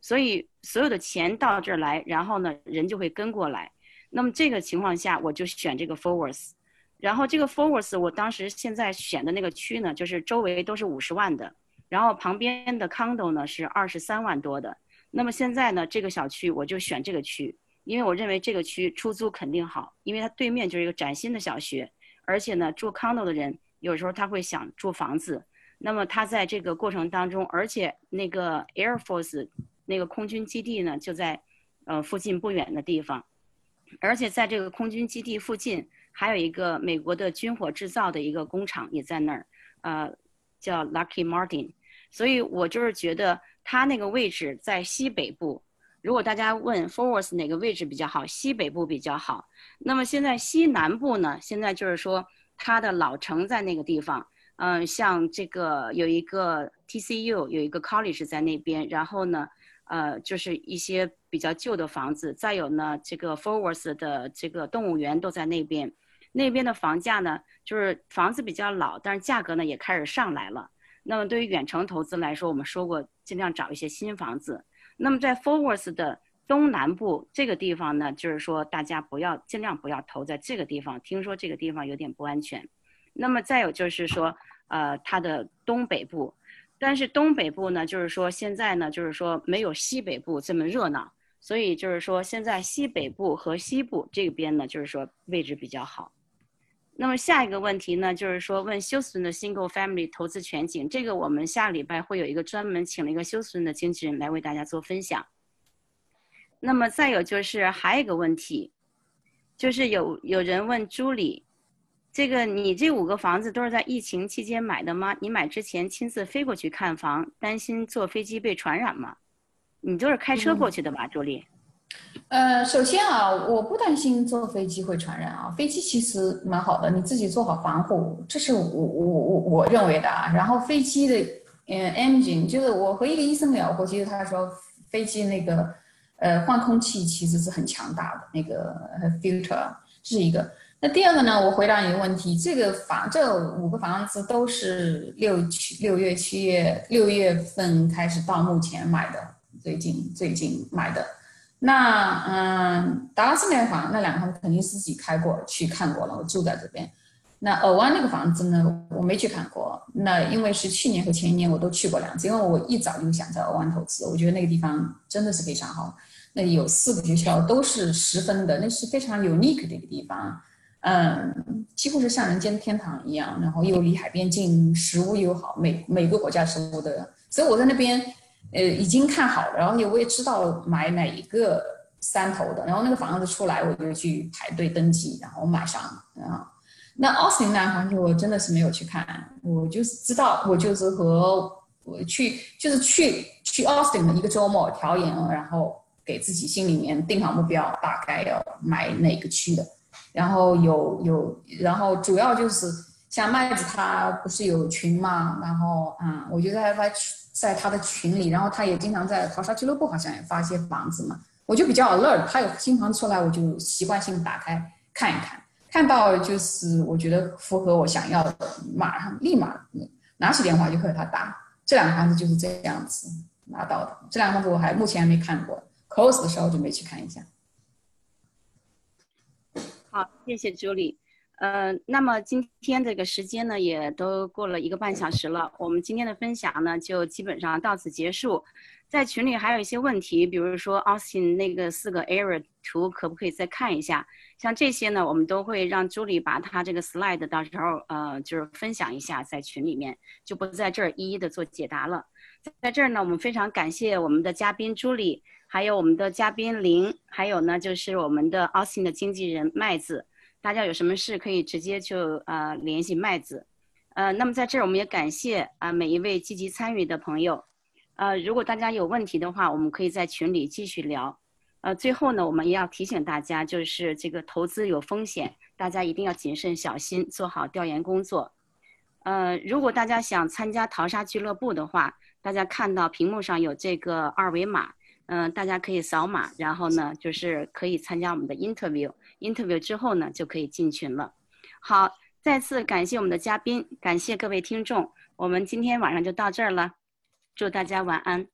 所以所有的钱到这儿来，然后呢，人就会跟过来。那么这个情况下，我就选这个 Forwards，然后这个 Forwards 我当时现在选的那个区呢，就是周围都是五十万的，然后旁边的 Condo 呢是二十三万多的。那么现在呢，这个小区我就选这个区。因为我认为这个区出租肯定好，因为它对面就是一个崭新的小学，而且呢，住 condo 的人有时候他会想住房子，那么他在这个过程当中，而且那个 Air Force 那个空军基地呢就在呃附近不远的地方，而且在这个空军基地附近还有一个美国的军火制造的一个工厂也在那儿，呃，叫 Lucky Martin，所以我就是觉得它那个位置在西北部。如果大家问 Forwards 哪个位置比较好，西北部比较好。那么现在西南部呢？现在就是说它的老城在那个地方，嗯，像这个有一个 TCU 有一个 college 在那边，然后呢，呃，就是一些比较旧的房子。再有呢，这个 Forwards 的这个动物园都在那边。那边的房价呢，就是房子比较老，但是价格呢也开始上来了。那么对于远程投资来说，我们说过尽量找一些新房子。那么在 Forwards 的东南部这个地方呢，就是说大家不要尽量不要投在这个地方，听说这个地方有点不安全。那么再有就是说，呃，它的东北部，但是东北部呢，就是说现在呢，就是说没有西北部这么热闹，所以就是说现在西北部和西部这边呢，就是说位置比较好。那么下一个问题呢，就是说问休斯顿的 single family 投资全景，这个我们下礼拜会有一个专门请了一个休斯顿的经纪人来为大家做分享。那么再有就是还有一个问题，就是有有人问朱莉，这个你这五个房子都是在疫情期间买的吗？你买之前亲自飞过去看房，担心坐飞机被传染吗？你都是开车过去的吧，朱莉？呃，首先啊，我不担心坐飞机会传染啊，飞机其实蛮好的，你自己做好防护，这是我我我我认为的啊。然后飞机的嗯 engine，就是我和一个医生聊过，其实他说飞机那个呃换空气其实是很强大的那个 filter，这是一个。那第二个呢，我回答你的问题，这个房这五个房子都是六七六月七月六月份开始到目前买的，最近最近买的。那嗯，达拉斯那房那两个房肯定是自己开过去看过了，我住在这边。那尔湾那个房子呢，我没去看过。那因为是去年和前一年我都去过两次，因为我一早就想在尔湾投资，我觉得那个地方真的是非常好。那有四个学校都是十分的，那是非常 unique 的一个地方，嗯，几乎是像人间天堂一样。然后又离海边近，食物又好，每每个国家食物的，所以我在那边。呃，已经看好了，然后也我也知道买哪一个三头的，然后那个房子出来我就去排队登记，然后买上啊。那奥斯汀那房子我真的是没有去看，我就是知道，我就是和我去，就是去去奥斯汀的一个周末调研，然后给自己心里面定好目标，大概要买哪个区的，然后有有，然后主要就是像麦子他不是有群嘛，然后啊，我就在发去。在他的群里，然后他也经常在淘沙俱乐部好像也发一些房子嘛，我就比较 alert，他有新房出来，我就习惯性打开看一看，看到就是我觉得符合我想要的，马上立马拿起电话就和他打。这两个房子就是这样子拿到的，这两个房子我还目前还没看过，close 的时候准备去看一下。好，谢谢朱莉。呃，那么今天这个时间呢，也都过了一个半小时了。我们今天的分享呢，就基本上到此结束。在群里还有一些问题，比如说 Austin 那个四个 area 图，可不可以再看一下？像这些呢，我们都会让朱莉把她这个 slide 到时候呃，就是分享一下在群里面，就不在这儿一一的做解答了。在这儿呢，我们非常感谢我们的嘉宾朱莉，还有我们的嘉宾林，还有呢就是我们的 Austin 的经纪人麦子。大家有什么事可以直接就呃联系麦子，呃，那么在这儿我们也感谢啊每一位积极参与的朋友，呃，如果大家有问题的话，我们可以在群里继续聊，呃，最后呢，我们也要提醒大家，就是这个投资有风险，大家一定要谨慎小心，做好调研工作，呃，如果大家想参加淘沙俱乐部的话，大家看到屏幕上有这个二维码，嗯，大家可以扫码，然后呢，就是可以参加我们的 interview。interview 之后呢，就可以进群了。好，再次感谢我们的嘉宾，感谢各位听众。我们今天晚上就到这儿了，祝大家晚安。